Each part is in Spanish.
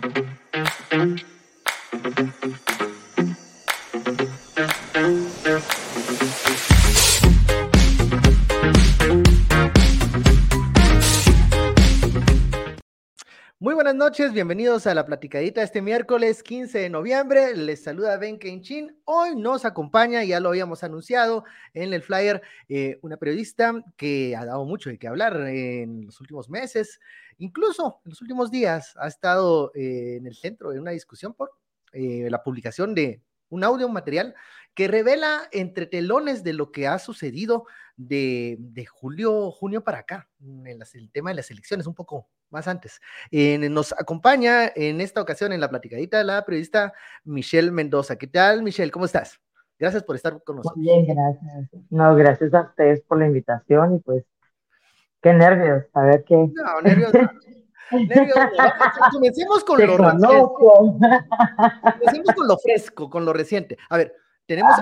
thank you buenas noches, bienvenidos a la platicadita este miércoles 15 de noviembre. Les saluda Ben Kenchin. Hoy nos acompaña, ya lo habíamos anunciado en el flyer, eh, una periodista que ha dado mucho de qué hablar en los últimos meses, incluso en los últimos días ha estado eh, en el centro de una discusión por eh, la publicación de un audio, un material que revela entre telones de lo que ha sucedido de, julio, junio para acá, en el tema de las elecciones, un poco más antes. nos acompaña en esta ocasión en la platicadita la periodista Michelle Mendoza. ¿Qué tal, Michelle? ¿Cómo estás? Gracias por estar con nosotros. Muy bien, gracias. No, gracias a ustedes por la invitación y pues qué nervios, a ver qué. No, nervios. nervios comencemos con lo fresco. Comencemos con lo fresco, con lo reciente. A ver, tenemos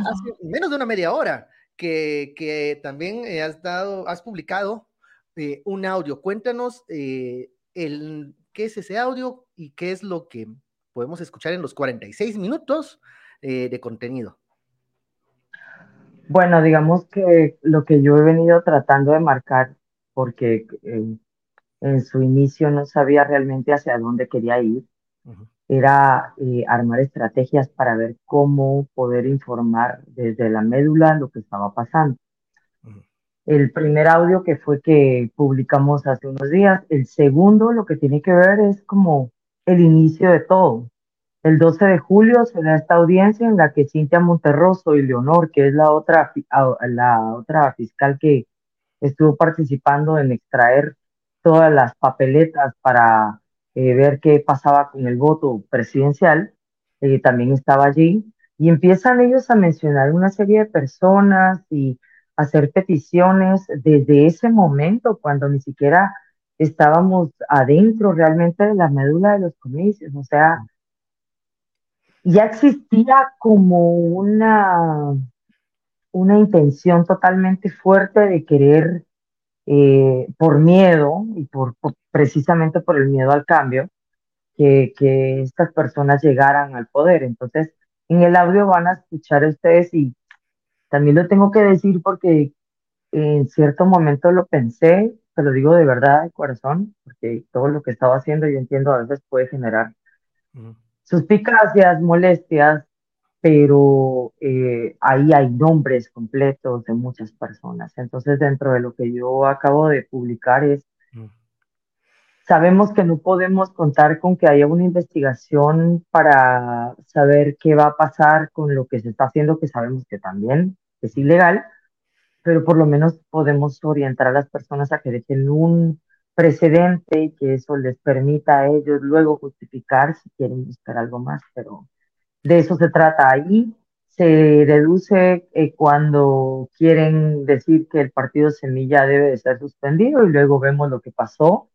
menos de una media hora que, que también has dado, has publicado eh, un audio. Cuéntanos eh, el, qué es ese audio y qué es lo que podemos escuchar en los 46 minutos eh, de contenido. Bueno, digamos que lo que yo he venido tratando de marcar, porque en su inicio no sabía realmente hacia dónde quería ir, era eh, armar estrategias para ver cómo poder informar desde la médula lo que estaba pasando. El primer audio que fue que publicamos hace unos días, el segundo lo que tiene que ver es como el inicio de todo. El 12 de julio se da esta audiencia en la que Cintia Monterroso y Leonor, que es la otra, la otra fiscal que estuvo participando en extraer todas las papeletas para eh, ver qué pasaba con el voto presidencial, eh, también estaba allí, y empiezan ellos a mencionar una serie de personas y hacer peticiones desde ese momento, cuando ni siquiera estábamos adentro realmente de la médula de los comicios, o sea, ya existía como una, una intención totalmente fuerte de querer, eh, por miedo y por, precisamente por el miedo al cambio, que, que estas personas llegaran al poder. Entonces, en el audio van a escuchar ustedes y también lo tengo que decir porque en cierto momento lo pensé, te lo digo de verdad, de corazón, porque todo lo que estaba haciendo yo entiendo a veces puede generar suspicacias, molestias, pero eh, ahí hay nombres completos de muchas personas. Entonces, dentro de lo que yo acabo de publicar es Sabemos que no podemos contar con que haya una investigación para saber qué va a pasar con lo que se está haciendo, que sabemos que también es ilegal, pero por lo menos podemos orientar a las personas a que dejen un precedente y que eso les permita a ellos luego justificar si quieren buscar algo más, pero de eso se trata ahí. Se deduce eh, cuando quieren decir que el partido Semilla debe de ser suspendido y luego vemos lo que pasó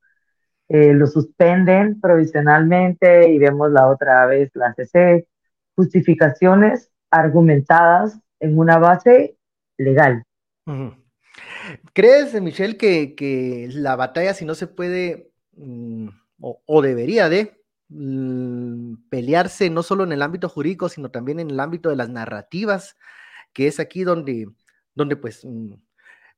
eh, lo suspenden provisionalmente y vemos la otra vez la CC, justificaciones argumentadas en una base legal. ¿Crees, Michelle, que, que, la batalla, si no se puede mm, o, debería de pelearse no solo en el ámbito jurídico, sino también en el ámbito de las narrativas, que es aquí donde, donde pues mm,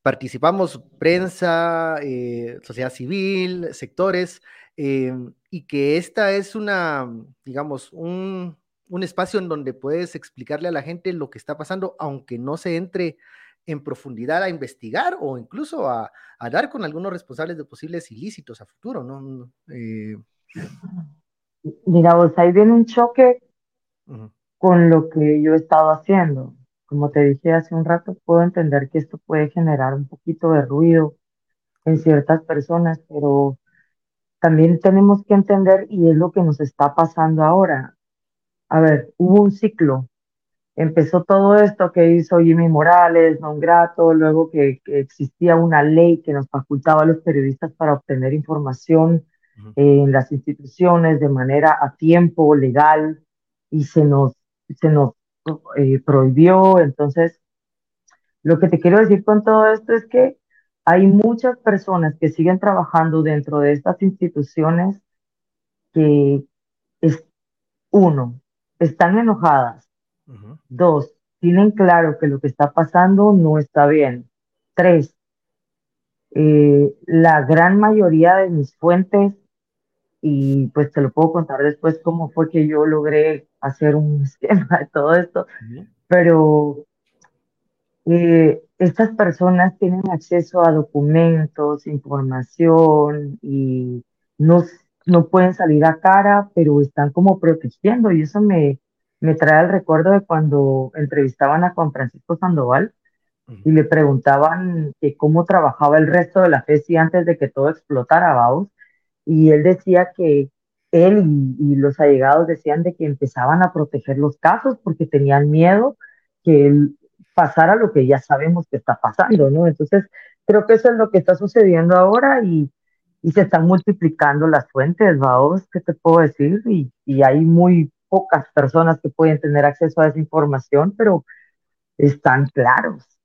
participamos prensa, eh, sociedad civil, sectores, eh, y que esta es una, digamos, un, espacio en donde puedes explicarle a la gente lo que está pasando, aunque no se entre en profundidad a investigar o incluso a, dar con algunos responsables de posibles ilícitos a futuro, ¿no? Eh, Mira, vos ahí viene un choque con lo que yo he estado haciendo como te dije hace un rato, puedo entender que esto puede generar un poquito de ruido en ciertas personas, pero también tenemos que entender, y es lo que nos está pasando ahora. A ver, hubo un ciclo. Empezó todo esto que hizo Jimmy Morales, non grato, luego que, existía una ley que nos facultaba a los periodistas para obtener información en las instituciones de manera a tiempo, legal, y se nos, se nos eh, prohibió. Entonces, lo que te quiero decir con todo esto es que hay muchas personas que siguen trabajando dentro de estas instituciones que uno, están enojadas. Dos, tienen claro que lo que está pasando no está bien. Tres, eh, la gran mayoría de mis fuentes, y pues te lo puedo contar después cómo fue que yo logré hacer un esquema de todo esto, pero eh, estas personas tienen acceso a documentos, información y no, no pueden salir a cara, pero están como protegiendo. Y eso me, me trae el recuerdo de cuando entrevistaban a Juan Francisco Sandoval y le preguntaban que cómo trabajaba el resto de la FESI antes de que todo explotara, vamos, y él decía que él y, los allegados decían de que empezaban a proteger los casos porque tenían miedo que él pasara lo que ya sabemos que está pasando, ¿no? Entonces, creo que eso es lo que está sucediendo ahora y, se están multiplicando las fuentes, vamos, ¿qué te puedo decir? Y hay muy pocas personas que pueden tener acceso a esa información, pero están claros.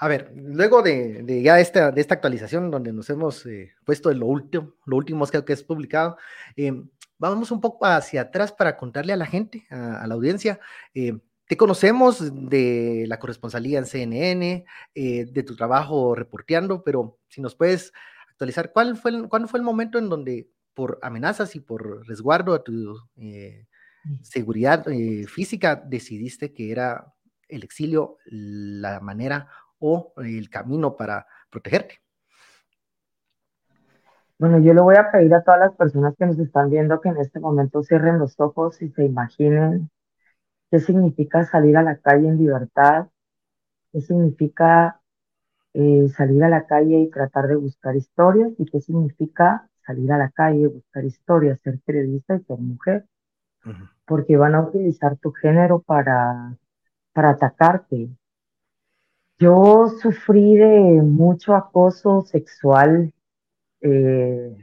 A ver, luego de, de ya esta, de esta actualización donde nos hemos eh, puesto en lo último, lo último que, que es publicado, eh, vamos un poco hacia atrás para contarle a la gente, a, la audiencia, eh, te conocemos de la corresponsalía en CNN, de tu trabajo reporteando, pero si nos puedes actualizar, ¿cuál fue el, ¿cuándo fue el momento en donde por amenazas y por resguardo a tu seguridad física decidiste que era el exilio la manera o el camino para protegerte. Bueno, yo le voy a pedir a todas las personas que nos están viendo que en este momento cierren los ojos y se imaginen qué significa salir a la calle en libertad, qué significa eh, salir a la calle y tratar de buscar historias y qué significa salir a la calle, buscar historias, ser periodista y ser mujer, porque van a utilizar tu género para, para atacarte, yo sufrí de mucho acoso sexual, eh,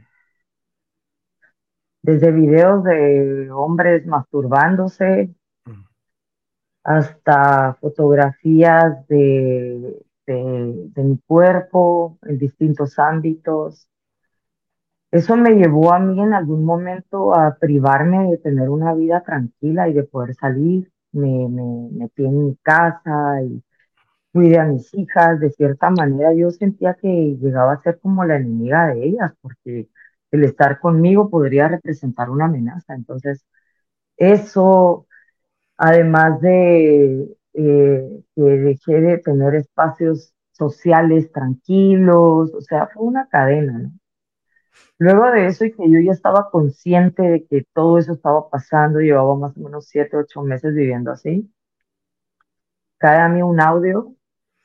desde videos de hombres masturbándose hasta fotografías de, de, mi cuerpo en distintos ámbitos. Eso me llevó a mí en algún momento a privarme de tener una vida tranquila y de poder salir. Me, me metí en mi casa y cuide a mis hijas, de cierta manera yo sentía que llegaba a ser como la enemiga de ellas, porque el estar conmigo podría representar una amenaza. Entonces, eso, además de eh, que dejé de tener espacios sociales tranquilos, o sea, fue una cadena, ¿no? Luego de eso y que yo ya estaba consciente de que todo eso estaba pasando, llevaba más o menos siete, ocho meses viviendo así, cae a mí un audio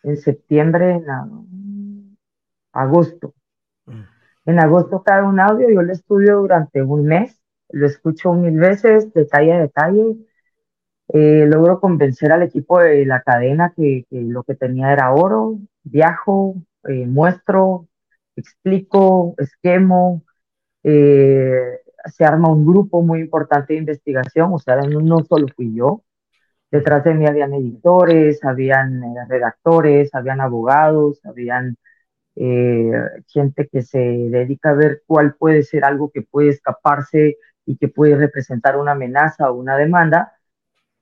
en septiembre, en agosto. Mm. En agosto cada un audio, yo lo estudio durante un mes, lo escucho mil veces, detalle a detalle. Eh, logro convencer al equipo de la cadena que, lo que tenía era oro, viajo, eh, muestro, explico, esquemo, eh, se arma un grupo muy importante de investigación, o sea, no, no solo fui yo, Detrás de mí habían editores, habían eh, redactores, habían abogados, habían eh, gente que se dedica a ver cuál puede ser algo que puede escaparse y que puede representar una amenaza o una demanda.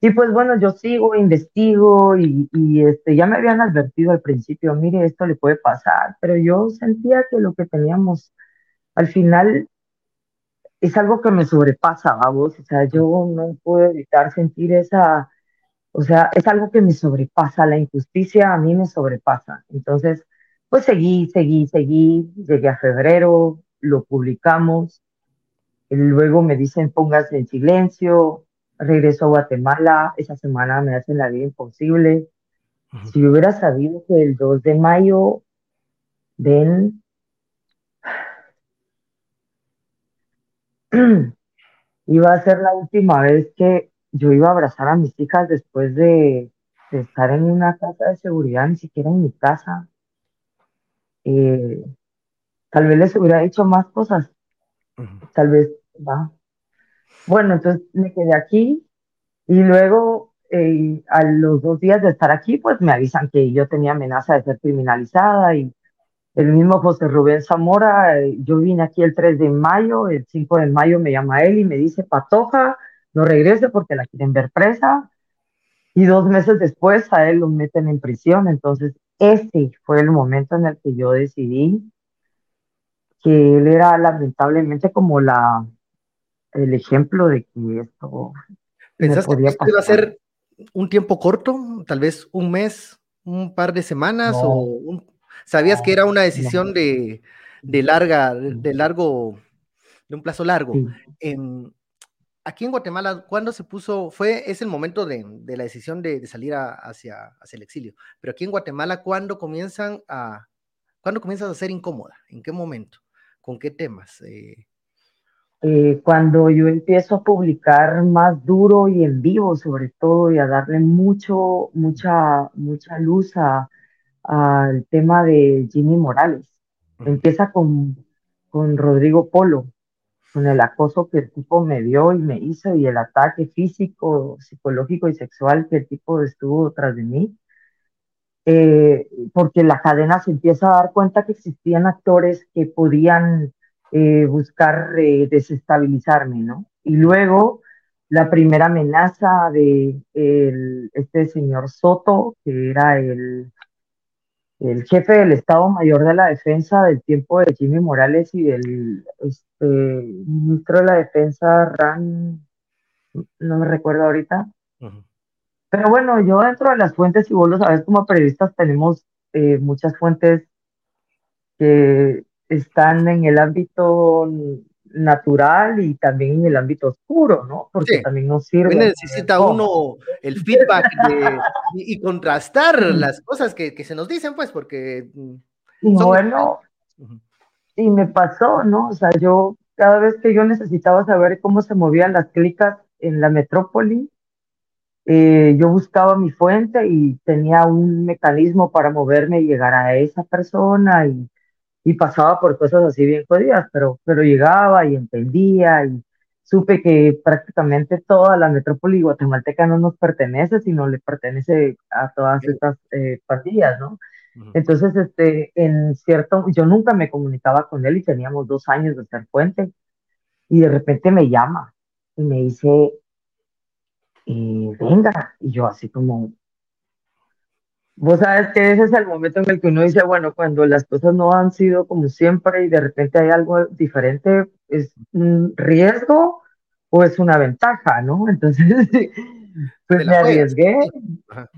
Y pues bueno, yo sigo, investigo y, y, este, ya me habían advertido al principio, mire, esto le puede pasar, pero yo sentía que lo que teníamos al final es algo que me sobrepasa, vos, o sea, yo no puedo evitar sentir esa, o sea, es algo que me sobrepasa, la injusticia a mí me sobrepasa. Entonces, pues seguí, seguí, seguí, llegué a febrero, lo publicamos, luego me dicen póngase en silencio, regreso a Guatemala, esa semana me hacen la vida imposible. Si yo hubiera sabido que el 2 de mayo, ven, iba a ser la última vez que yo iba a abrazar a mis hijas después de, estar en una casa de seguridad, ni siquiera en mi casa. Eh, tal vez les hubiera dicho más cosas. Tal vez, va. Bueno, entonces me quedé aquí y luego eh, a los dos días de estar aquí, pues me avisan que yo tenía amenaza de ser criminalizada y el mismo José Rubén Zamora, eh, yo vine aquí el 3 de mayo, el 5 de mayo me llama él y me dice, Patoja, no regrese porque la quieren ver presa. Y dos meses después a él lo meten en prisión. Entonces, ese fue el momento en el que yo decidí que él era lamentablemente como la el ejemplo de que esto ¿Pensaste que esto iba a ser un tiempo corto? Tal vez un mes, un par de semanas o sabías que era una decisión de, de, larga, de largo, de un plazo largo. Aquí en Guatemala, ¿cuándo se puso? Fue, es el momento de, de la decisión de, salir hacia, hacia el exilio. Pero aquí en Guatemala, ¿cuándo comienzan a, ¿cuándo comienzas a ser incómoda? ¿En qué momento? ¿Con qué temas? Eh, eh, cuando yo empiezo a publicar más duro y en vivo, sobre todo, y a darle mucho, mucha, mucha luz al tema de Jimmy Morales. Empieza con, con Rodrigo Polo, con el acoso que el tipo me dio y me hizo y el ataque físico, psicológico y sexual que el tipo estuvo tras de mí. Eh, porque la cadena se empieza a dar cuenta que existían actores que podían eh, buscar eh, desestabilizarme, ¿no? Y luego la primera amenaza de este señor Soto, que era el, el jefe del Estado Mayor de la Defensa del tiempo de Jimmy Morales y del este, ministro de la Defensa, Ran, no me recuerdo ahorita, pero bueno, yo dentro de las fuentes, y vos lo sabes, como periodistas tenemos eh, muchas fuentes que están en el ámbito natural y también en el ámbito oscuro, ¿no? Porque también nos sirve. necesita uno el feedback y, contrastar las cosas que, que, se nos dicen, pues, porque... Mm, y bueno, y me pasó, ¿no? O sea, yo cada vez que yo necesitaba saber cómo se movían las clicas en la metrópoli, eh, yo buscaba mi fuente y tenía un mecanismo para moverme y llegar a esa persona y, y pasaba por cosas así bien jodidas, pero, pero llegaba y entendía y supe que prácticamente toda la metrópoli guatemalteca no nos pertenece, sino le pertenece a todas estas eh, pandillas, ¿no? Entonces, este, en cierto, yo nunca me comunicaba con él y teníamos dos años de ser fuente y de repente me llama y me dice, y venga, y yo así como, vos sabes que ese es el momento en el que uno dice, bueno, cuando las cosas no han sido como siempre y de repente hay algo diferente, ¿es un riesgo o es una ventaja, no? Entonces, pues me arriesgué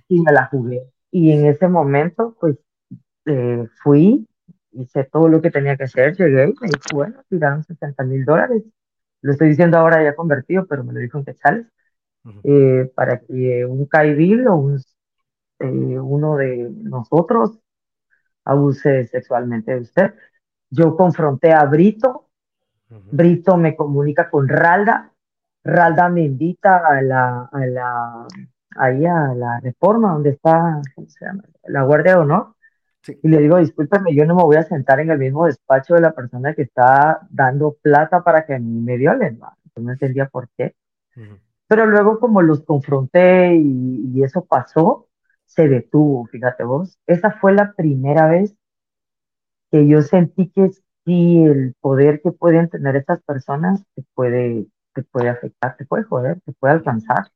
y me la jugué. Y en ese momento, pues eh, fui, hice todo lo que tenía que hacer, llegué y me dijo, bueno, tiraron 60 mil dólares. Lo estoy diciendo ahora ya convertido, pero me lo dijo en quetzales eh, para que un caibil o un, eh, uno de nosotros abuse sexualmente de usted. Yo confronté a Brito, Brito me comunica con Ralda, Ralda me invita a la, a la, ahí a la reforma donde está, ¿cómo se llama? La Guardia de Honor. Y le digo, discúlpeme, yo no me voy a sentar en el mismo despacho de la persona que está dando plata para que me violen. ¿no? no entendía por qué. Pero luego como los confronté y, eso pasó, se detuvo, fíjate vos. Esa fue la primera vez que yo sentí que sí, el poder que pueden tener estas personas te puede, te puede afectar, te puede joder, te puede alcanzar.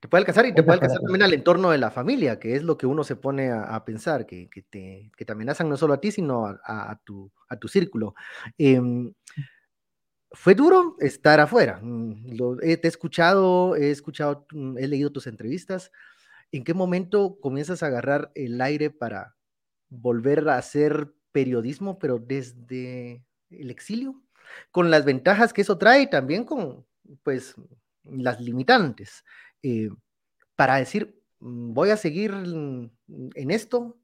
Te puede alcanzar y te puede alcanzar también al entorno de la familia, que es lo que uno se pone a, pensar, que, que, te, que, te, amenazan no solo a ti, sino a, a, tu, a tu círculo. Eh, fue duro estar afuera. Mm, lo, te he escuchado, he escuchado, mm, he leído tus entrevistas. ¿En qué momento comienzas a agarrar el aire para volver a hacer periodismo, pero desde el exilio? Con las ventajas que eso trae también con, pues, las limitantes. Eh, para decir, mm, voy a seguir en esto,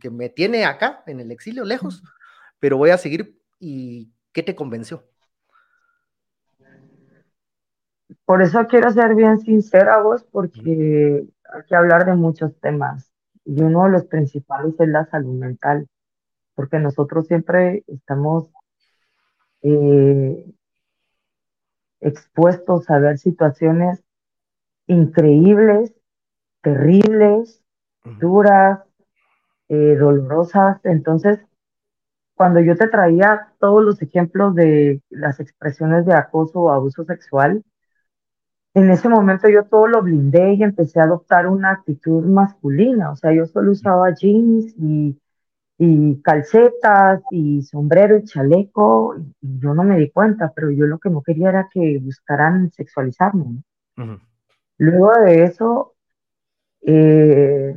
que me tiene acá, en el exilio, lejos, pero voy a seguir. ¿Y qué te convenció? Por eso quiero ser bien sincera vos, porque hay que hablar de muchos temas. Y uno de los principales es la salud mental, porque nosotros siempre estamos eh, expuestos a ver situaciones increíbles, terribles, duras, eh, dolorosas. Entonces, cuando yo te traía todos los ejemplos de las expresiones de acoso o abuso sexual, en ese momento yo todo lo blindé y empecé a adoptar una actitud masculina, o sea, yo solo usaba jeans y, y calcetas y sombrero y chaleco, y, yo no me di cuenta, pero yo lo que no quería era que buscaran sexualizarme. Luego de eso, eh,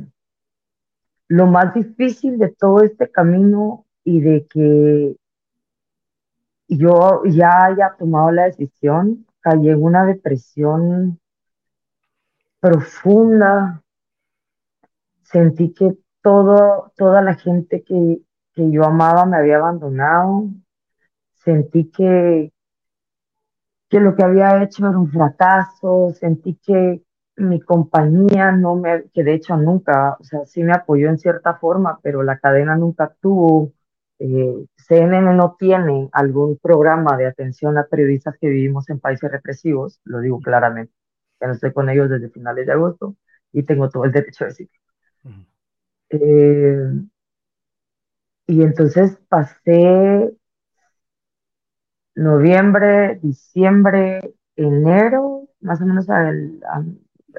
lo más difícil de todo este camino y de que yo ya haya tomado la decisión, caí en una depresión profunda, sentí que todo, toda la gente que, que yo amaba me había abandonado, sentí que, que lo que había hecho era un fracaso, sentí que mi compañía no me, que de hecho nunca, o sea, sí me apoyó en cierta forma, pero la cadena nunca tuvo, eh, CNN no tiene algún programa de atención a periodistas que vivimos en países represivos, lo digo claramente, que no estoy con ellos desde finales de agosto y tengo todo el derecho de decirlo. Eh, y entonces pasé noviembre, diciembre, enero, más o menos a,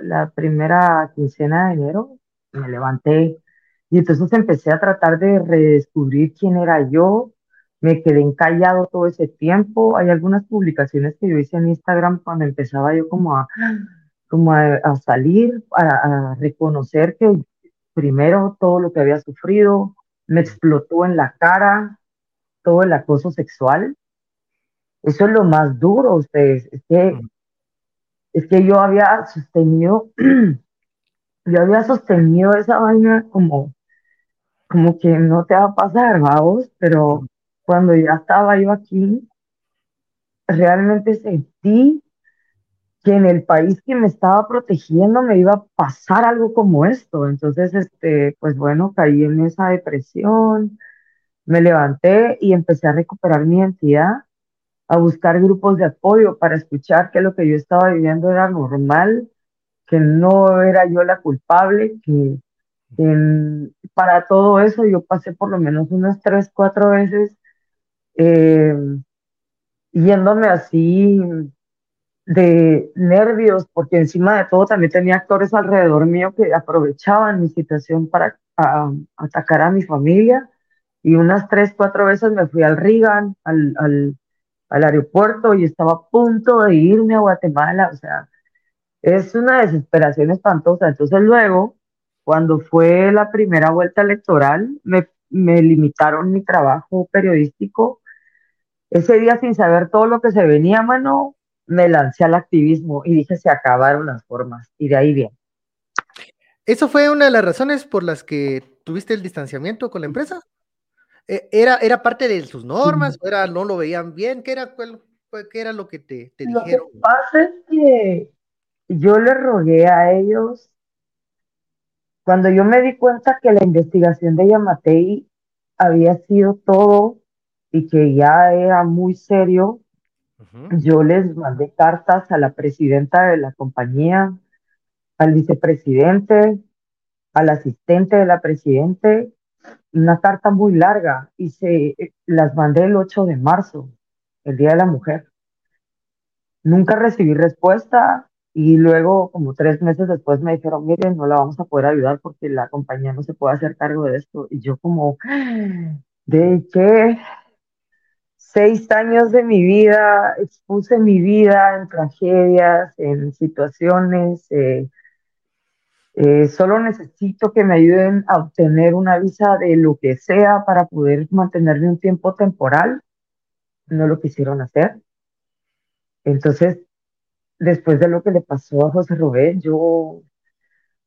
la primera quincena de enero, me levanté y entonces empecé a tratar de redescubrir quién era yo. Me quedé encallado todo ese tiempo. Hay algunas publicaciones que yo hice en Instagram cuando empezaba yo como a, como a, salir, a, a reconocer que primero todo lo que había sufrido, me explotó en la cara todo el acoso sexual. Eso es lo más duro, ustedes. Es que es que yo había sostenido, yo había sostenido esa vaina como, como que no te va a pasar, vamos, pero cuando ya estaba yo aquí, realmente sentí que en el país que me estaba protegiendo me iba a pasar algo como esto. Entonces, este, pues bueno, caí en esa depresión, me levanté y empecé a recuperar mi identidad a buscar grupos de apoyo para escuchar que lo que yo estaba viviendo era normal, que no era yo la culpable, que, para todo eso yo pasé por lo menos unas tres, cuatro veces eh, yéndome así de nervios, porque encima de todo también tenía actores alrededor mío que aprovechaban mi situación para atacar a mi familia. Y unas tres, cuatro veces me fui al Reagan, al, al, al aeropuerto y estaba a punto de irme a Guatemala, o sea, es una desesperación espantosa. Entonces luego, cuando fue la primera vuelta electoral, me, me limitaron mi trabajo periodístico. Ese día, sin saber todo lo que se venía, mano, me lancé al activismo y dije, se acabaron las formas. Y de ahí bien. ¿Eso fue una de las razones por las que tuviste el distanciamiento con la empresa? Eh, ¿Era, ¿Era parte de sus normas o era, no lo veían bien? ¿Qué era, qué era lo que te, te lo dijeron? Lo que pasa es que yo le rogué a ellos, cuando yo me di cuenta que la investigación de Yamatei había sido todo y que ya era muy serio, yo les mandé cartas a la presidenta de la compañía, al vicepresidente, al asistente de la presidente una carta muy larga y se eh, las mandé el 8 de marzo, el Día de la Mujer. Nunca recibí respuesta y luego, como tres meses después, me dijeron, miren, no la vamos a poder ayudar porque la compañía no se puede hacer cargo de esto. Y yo como, ¿de qué? Seis años de mi vida, expuse mi vida en tragedias, en situaciones, eh, eh, solo necesito que me ayuden a obtener una visa de lo que sea para poder mantenerme un tiempo temporal. No lo quisieron hacer. Entonces, después de lo que le pasó a José Rubén, yo,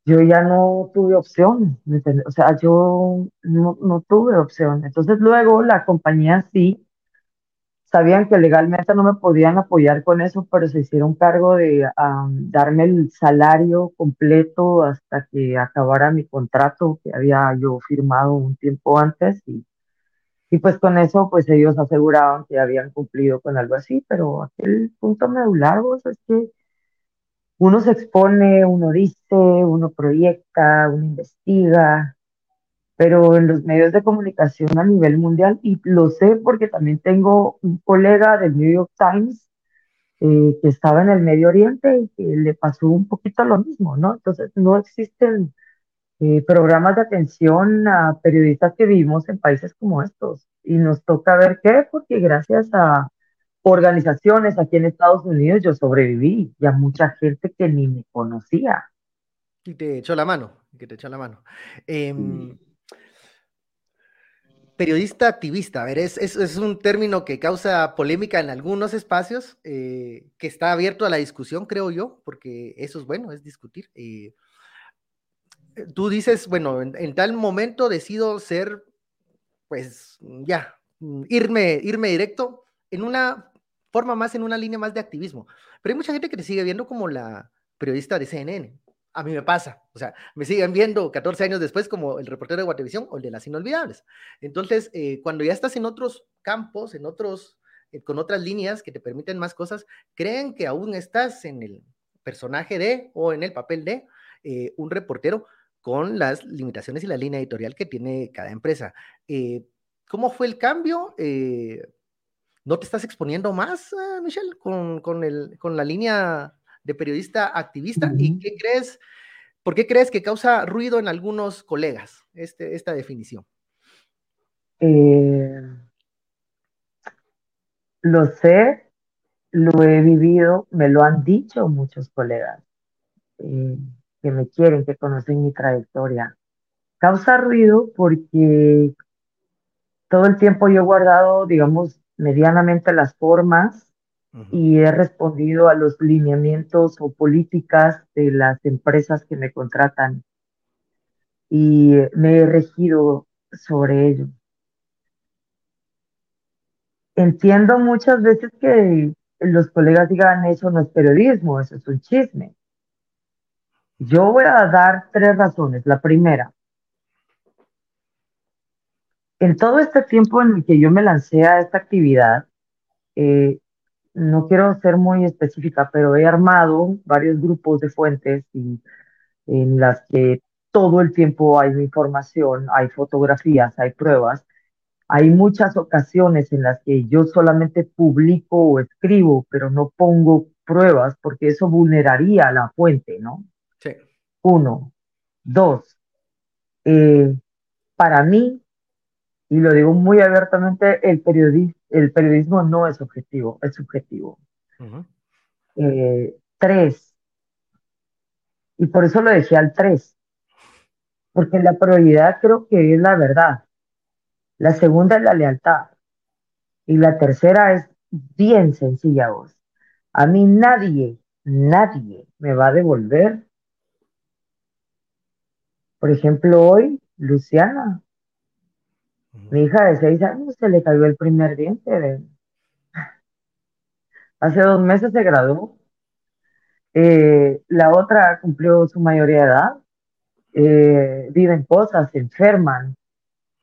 yo ya no tuve opción. O sea, yo no, no tuve opción. Entonces, luego la compañía sí sabían que legalmente no me podían apoyar con eso, pero se hicieron cargo de darme el salario completo hasta que acabara mi contrato que había yo firmado un tiempo antes y, y pues con eso pues ellos aseguraban que habían cumplido con algo así, pero aquel punto medular es que uno se expone, uno dice, uno proyecta, uno investiga, pero en los medios de comunicación a nivel mundial, y lo sé porque también tengo un colega del New York Times eh, que estaba en el Medio Oriente y que le pasó un poquito lo mismo, ¿no? Entonces no existen eh, programas de atención a periodistas que vivimos en países como estos. Y nos toca ver qué, porque gracias a organizaciones aquí en Estados Unidos yo sobreviví y a mucha gente que ni me conocía. Y te echó la mano, que te echó la mano. Em, periodista activista, a ver, es, es, un término que causa polémica en algunos espacios, eh, que está abierto a la discusión, creo yo, porque eso es bueno, es discutir. Eh, tú dices, bueno, en, tal momento decido ser, pues ya, irme, irme directo en una forma más, en una línea más de activismo. Pero hay mucha gente que te sigue viendo como la periodista de CNN. A mí me pasa, o sea, me siguen viendo 14 años después como el reportero de Guatevisión o el de las inolvidables. Entonces, eh, cuando ya estás en otros campos, en otros, eh, con otras líneas que te permiten más cosas, creen que aún estás en el personaje de o en el papel de eh, un reportero, con las limitaciones y la línea editorial que tiene cada empresa. Eh, ¿Cómo fue el cambio? Eh, ¿No te estás exponiendo más, eh, Michelle, con, con, el, con la línea de periodista activista? ¿Y qué crees? ¿Por qué crees que causa ruido en algunos colegas este, esta definición? lo sé, lo he vivido, me lo han dicho muchos colegas que me quieren, que conocen mi trayectoria. Causa ruido porque todo el tiempo yo he guardado, digamos, medianamente las formas y he respondido a los lineamientos o políticas de las empresas que me contratan y me he regido sobre ello. Entiendo muchas veces que los colegas digan eso no es periodismo, eso es un chisme. Yo voy a dar tres razones. La primera, en todo este tiempo en el que yo me lancé a esta actividad, eh, no quiero ser muy específica, pero he armado varios grupos de fuentes y, en las que todo el tiempo hay información, hay fotografías, hay pruebas. Hay muchas ocasiones en las que yo solamente publico o escribo, pero no pongo pruebas porque eso vulneraría la fuente, ¿no? Uno. Dos. Eh, para mí, y lo digo muy abiertamente, el, el periodismo no es objetivo, es subjetivo. Eh, tres. Y por eso lo dejé al tres. Porque la prioridad creo que es la verdad. La segunda es la lealtad. Y la tercera es bien sencilla vos. A mí nadie, nadie me va a devolver por ejemplo, hoy, Luciana, mi hija de seis años, se le cayó el primer diente. Hace dos meses se graduó. Eh, la otra cumplió su mayoría de edad. Eh, viven cosas, se enferman,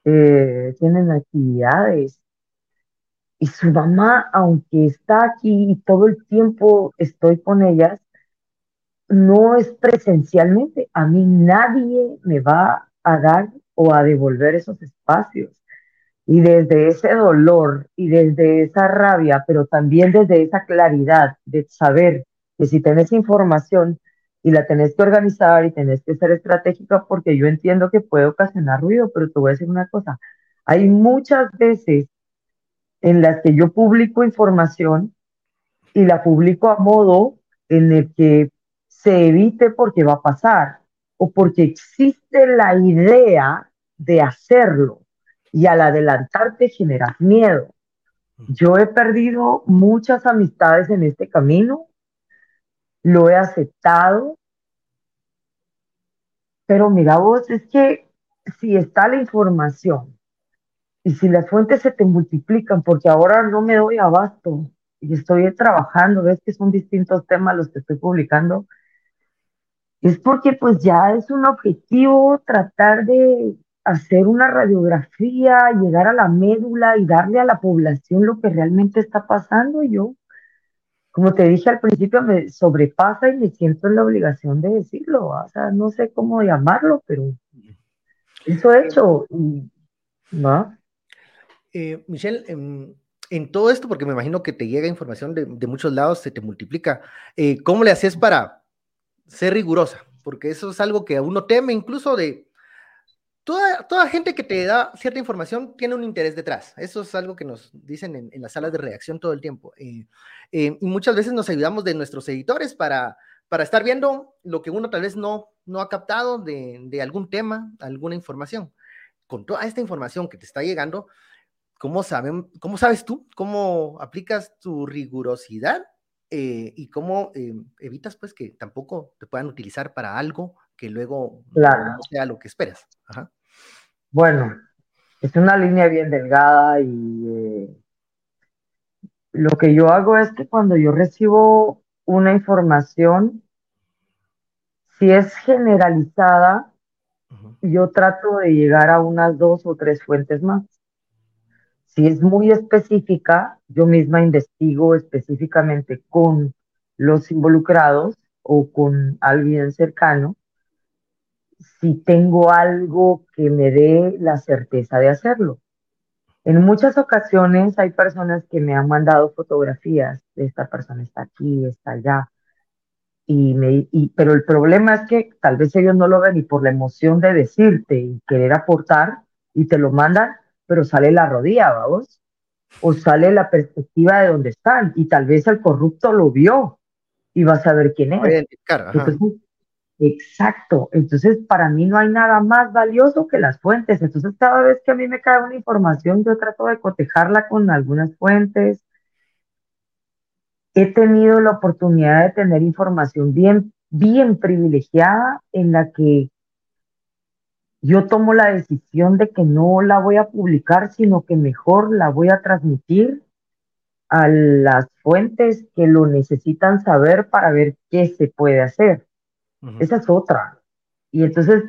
eh, tienen actividades. Y su mamá, aunque está aquí y todo el tiempo estoy con ellas, no es presencialmente. A mí nadie me va a dar o a devolver esos espacios. Y desde ese dolor y desde esa rabia, pero también desde esa claridad de saber que si tenés información y la tenés que organizar y tenés que ser estratégica, porque yo entiendo que puede ocasionar ruido, pero te voy a decir una cosa, hay muchas veces en las que yo publico información y la publico a modo en el que se evite porque va a pasar o porque existe la idea de hacerlo y al adelantarte generas miedo. Yo he perdido muchas amistades en este camino, lo he aceptado, pero mira vos, es que si está la información y si las fuentes se te multiplican, porque ahora no me doy abasto y estoy trabajando, ves que son distintos temas los que estoy publicando, es porque pues ya es un objetivo tratar de hacer una radiografía, llegar a la médula y darle a la población lo que realmente está pasando. yo, como te dije al principio, me sobrepasa y me siento en la obligación de decirlo. O sea, no sé cómo llamarlo, pero eso he hecho. Eh, Michelle, em, en todo esto, porque me imagino que te llega información de, muchos lados, se te multiplica, eh, ¿cómo le haces para ser rigurosa? Porque eso es algo que uno teme, incluso de toda, toda gente que te da cierta información tiene un interés detrás. Eso es algo que nos dicen en, las salas de redacción todo el tiempo. Eh, eh, y muchas veces nos ayudamos de nuestros editores para, para estar viendo lo que uno tal vez no, no ha captado de, de algún tema, alguna información. Con toda esta información que te está llegando, ¿Cómo, saben, ¿Cómo sabes tú? ¿Cómo aplicas tu rigurosidad? Eh, y cómo eh, evitas pues que tampoco te puedan utilizar para algo que luego no sea lo que esperas. Bueno, es una línea bien delgada y eh, lo que yo hago es que cuando yo recibo una información, si es generalizada, yo trato de llegar a unas dos o tres fuentes más. Si es muy específica, yo misma investigo específicamente con los involucrados o con alguien cercano si tengo algo que me dé la certeza de hacerlo. En muchas ocasiones hay personas que me han mandado fotografías de esta persona está aquí, está allá. Y me, pero el problema es que tal vez ellos no lo ven y por la emoción de decirte y querer aportar y te lo mandan, pero sale la rodilla, vamos, o sale la perspectiva de donde están, y tal vez el corrupto lo vio y va a saber quién es. exacto, entonces para mí no hay nada más valioso que las fuentes, entonces cada vez que a mí me cae una información, yo trato de cotejarla con algunas fuentes. He tenido la oportunidad de tener información bien, bien privilegiada en la que yo tomo la decisión de que no la voy a publicar, sino que mejor la voy a transmitir a las fuentes que lo necesitan saber para ver qué se puede hacer. Esa es otra. Y entonces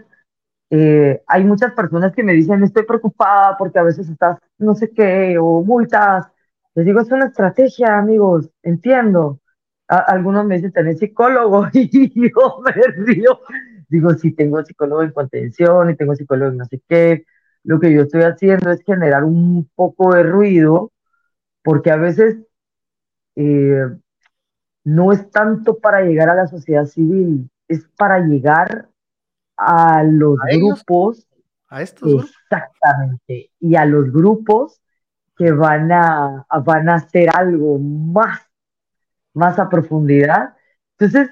eh, hay muchas personas que me dicen, estoy preocupada porque a veces estás no sé qué, o multas. Les digo, es una estrategia, amigos, entiendo. algunos me dicen, tenés psicólogo y yo me río digo, si tengo psicólogo en contención y tengo psicólogo en no sé qué, lo que yo estoy haciendo es generar un poco de ruido, porque a veces eh, no es tanto para llegar a la sociedad civil, es para llegar a los grupos. ¿A estos Exactamente. Y a los grupos que van a, van a hacer algo más, más a profundidad. Entonces,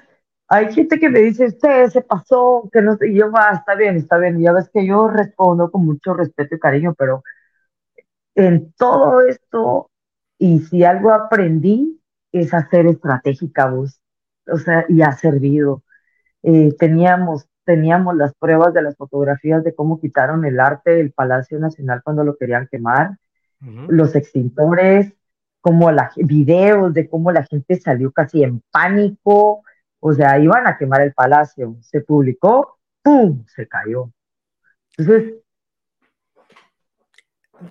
hay gente que me dice, usted se pasó, que no sé, y yo, va, ah, está bien, está bien, y ya ves que yo respondo con mucho respeto y cariño, pero en todo esto, y si algo aprendí, es hacer estratégica vos, o sea, y ha servido. Eh, teníamos, teníamos las pruebas de las fotografías de cómo quitaron el arte del Palacio Nacional cuando lo querían quemar, los extintores, como la, videos de cómo la gente salió casi en pánico, o sea, iban a quemar el palacio. Se publicó, ¡pum! Se cayó. Entonces.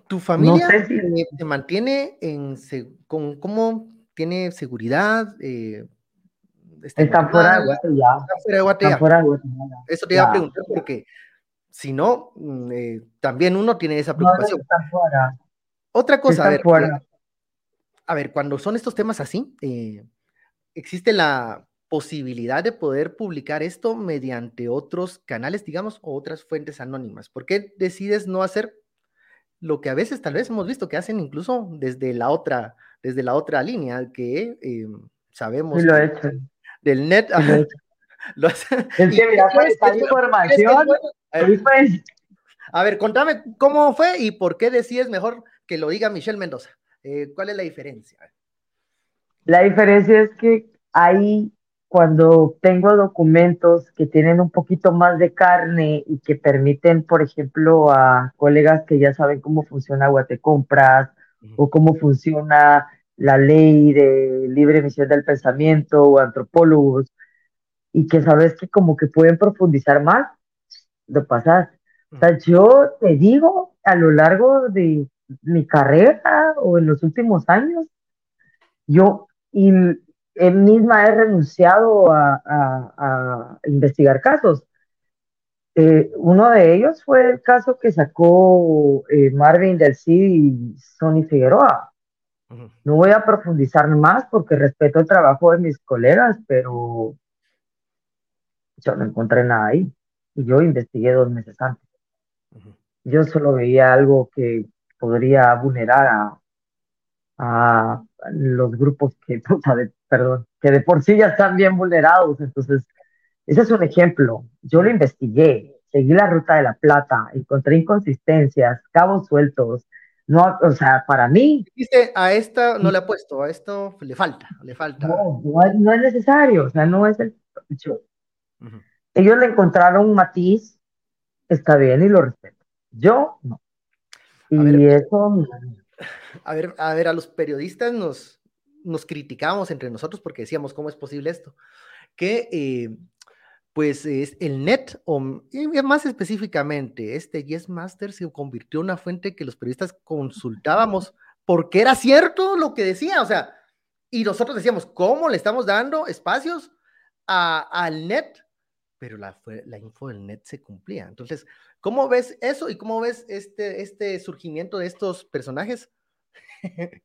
¿Tu familia se mantiene en. Con, ¿Cómo tiene seguridad? Eh, está, fuera de Guatemala. Está fuera de Guatemala. Eso te iba a preguntar porque si no, mm, eh, también uno tiene esa preocupación. fuera. Otra cosa, a ver, a ver, cuando son estos temas así, eh, existe la posibilidad de poder publicar esto mediante otros canales, digamos, o otras fuentes anónimas? ¿Por qué decides no hacer lo que a veces tal vez hemos visto que hacen incluso desde la otra, desde la otra línea, que eh, sabemos lo del net? Lo es que mira, pues, información. A ver, contame cómo fue y por qué decides mejor que lo diga Michelle Mendoza. Eh, ¿Cuál es la diferencia? La diferencia es que hay cuando tengo documentos que tienen un poquito más de carne y que permiten, por ejemplo, a colegas que ya saben cómo funciona Guatecompras o cómo funciona la ley de libre emisión del pensamiento o antropólogos y que sabes que como que pueden profundizar más, lo pasas. O sea, yo te digo, a lo largo de mi carrera o en los últimos años, yo él misma he renunciado a, investigar casos. Eh, uno de ellos fue el caso que sacó eh, Marvin del Cid y Sonny Figueroa. No voy a profundizar más porque respeto el trabajo de mis colegas, pero yo no encontré nada ahí. Y yo investigué dos meses antes. Yo solo veía algo que podría vulnerar a, a los grupos que, perdón, que de por sí ya están bien vulnerados. Entonces, ese es un ejemplo. Yo lo investigué, seguí la ruta de la plata, encontré inconsistencias, cabos sueltos. No, o sea, para mí. Dice, a esta no le ha puesto, a esto le falta, le falta. No, no, es, necesario, o sea, no es el. Ellos le encontraron un matiz, está bien y lo respeto. Yo no. Y eso. A ver, a ver, a los periodistas nos, nos criticamos entre nosotros porque decíamos, ¿cómo es posible esto? Que eh, pues es el net, o más específicamente, este Yes Master se convirtió en una fuente que los periodistas consultábamos porque era cierto lo que decía, o sea, y nosotros decíamos, ¿cómo le estamos dando espacios al net? Pero la, la info del net se cumplía. Entonces, ¿cómo ves eso y cómo ves este, este surgimiento de estos personajes?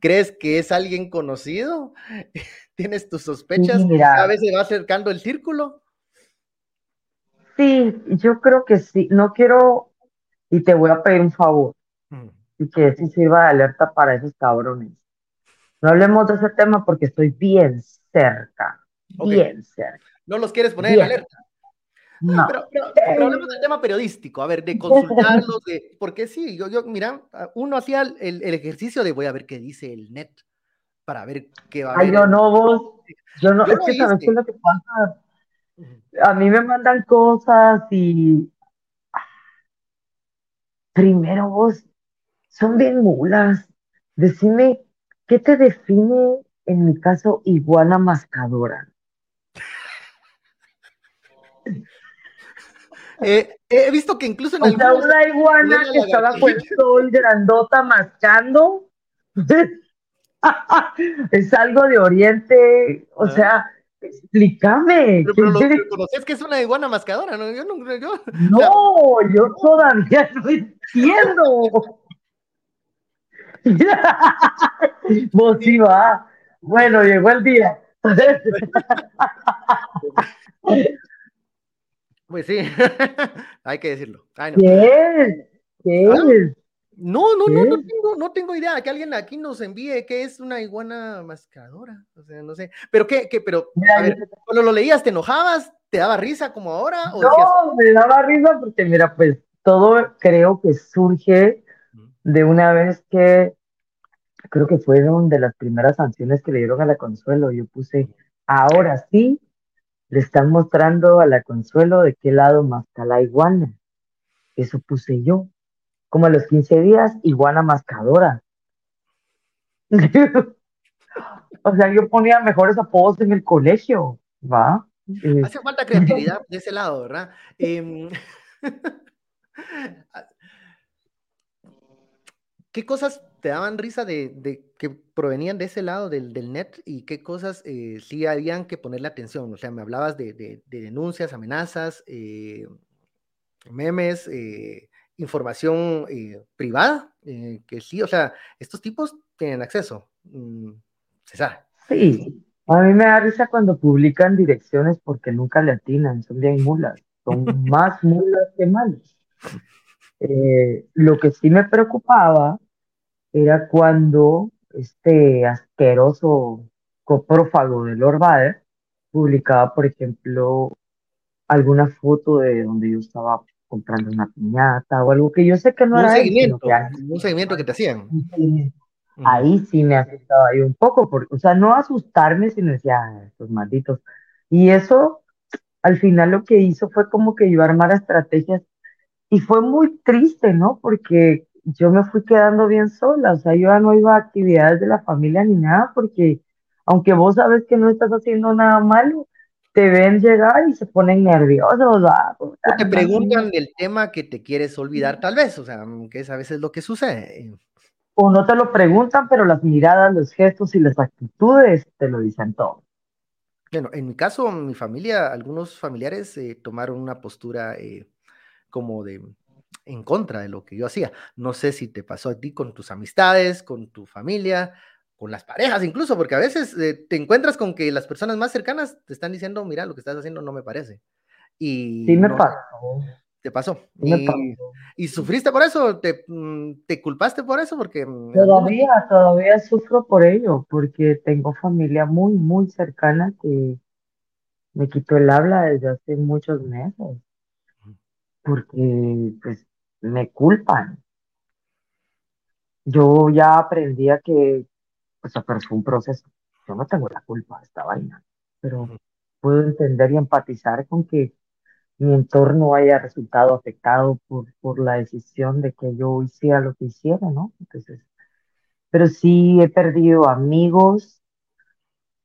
¿Crees que es alguien conocido? ¿Tienes tus sospechas? A veces va acercando el círculo. Sí, yo creo que sí. No quiero, y te voy a pedir un favor, mm. y que sí sirva de alerta para esos cabrones. No hablemos de ese tema porque estoy bien cerca, bien cerca. No los quieres poner en alerta. No. Pero, hablemos del tema periodístico, a ver, de consultarlos, de, porque sí, yo, yo, mira, uno hacía el, el, ejercicio de voy a ver qué dice el net para ver qué va a Ay, yo no, vos, yo no, es que sabes qué es lo que pasa, a mí me mandan cosas y primero vos son bien mulas. Decime, ¿qué te define en mi caso iguana mascadora? Eh, he visto que incluso en o sea, una iguana que estaba bajo el sol grandota mascando es algo de oriente, o ah. sea, Explícame. Pero, lo que conoces que es una iguana mascadora, ¿no? Yo no, yo, no, yo todavía no entiendo. Vos sí va. Bueno, llegó el día. pues sí, hay que decirlo. ¿Qué es? ¿Qué ¿Ah? No, no, no, no tengo, no tengo idea. Que alguien aquí nos envíe qué es una iguana mascadora. O sea, no sé. Pero qué, qué, pero cuando lo leías, ¿te enojabas? ¿Te daba risa como ahora? no, me daba risa porque, mira, pues todo creo que surge de una vez que creo que fueron de las primeras sanciones que le dieron a la Consuelo. Yo puse, ahora sí, le están mostrando a la Consuelo de qué lado más está la iguana. Eso puse yo como a los 15 días, iguana mascadora. o sea, yo ponía mejores apodos en el colegio, ¿va? Eh, Hace falta creatividad de ese lado, ¿verdad? Em, ¿Qué cosas te daban risa de, que provenían de ese lado del, net y qué cosas eh, sí habían que ponerle atención? O sea, me hablabas de, denuncias, amenazas, eh, memes, información eh, privada, eh, que sí, o sea, estos tipos tienen acceso, mm, se sabe. Sí, a mí me da risa cuando publican direcciones porque nunca le atinan, son bien mulas, son más mulas que malos. Eh, lo que sí me preocupaba era cuando este asqueroso coprófago de Lord Bader publicaba, por ejemplo, alguna foto de donde yo estaba comprando una piñata o algo que yo sé que no un era seguimiento, un seguimiento que te hacían. Ahí sí me asustaba ahí un poco, porque, o sea, no asustarme, sino decía, ah, estos malditos. Y eso, al final lo que hizo fue como que yo armara estrategias y fue muy triste, ¿no? Porque yo me fui quedando bien sola, o sea, yo ya no iba a actividades de la familia ni nada, porque aunque vos sabes que no estás haciendo nada malo, te ven llegar y se ponen nerviosos. O te preguntan del tema que te quieres olvidar, tal vez, o sea, que es a veces lo que sucede. O no te lo preguntan, pero las miradas, los gestos y las actitudes te lo dicen todo. Bueno, en mi caso, mi familia, algunos familiares eh, tomaron una postura eh, como de en contra de lo que yo hacía. No sé si te pasó a ti con tus amistades, con tu familia, con las parejas incluso, porque a veces eh, te encuentras con que las personas más cercanas te están diciendo, mira, lo que estás haciendo no me parece. Y sí me pasó. Te pasó. y, sufriste por eso? ¿Te, mm, ¿Te, culpaste por eso? Porque mm, todavía, todavía sufro por ello, porque tengo familia muy, muy cercana que me quitó el habla desde hace muchos meses, porque pues me culpan. Yo ya aprendí a que, o sea, pero fue un proceso. Yo no tengo la culpa de esta vaina, pero puedo entender y empatizar con que mi entorno haya resultado afectado por, por la decisión de que yo hiciera lo que hiciera, ¿no? Entonces, pero sí he perdido amigos,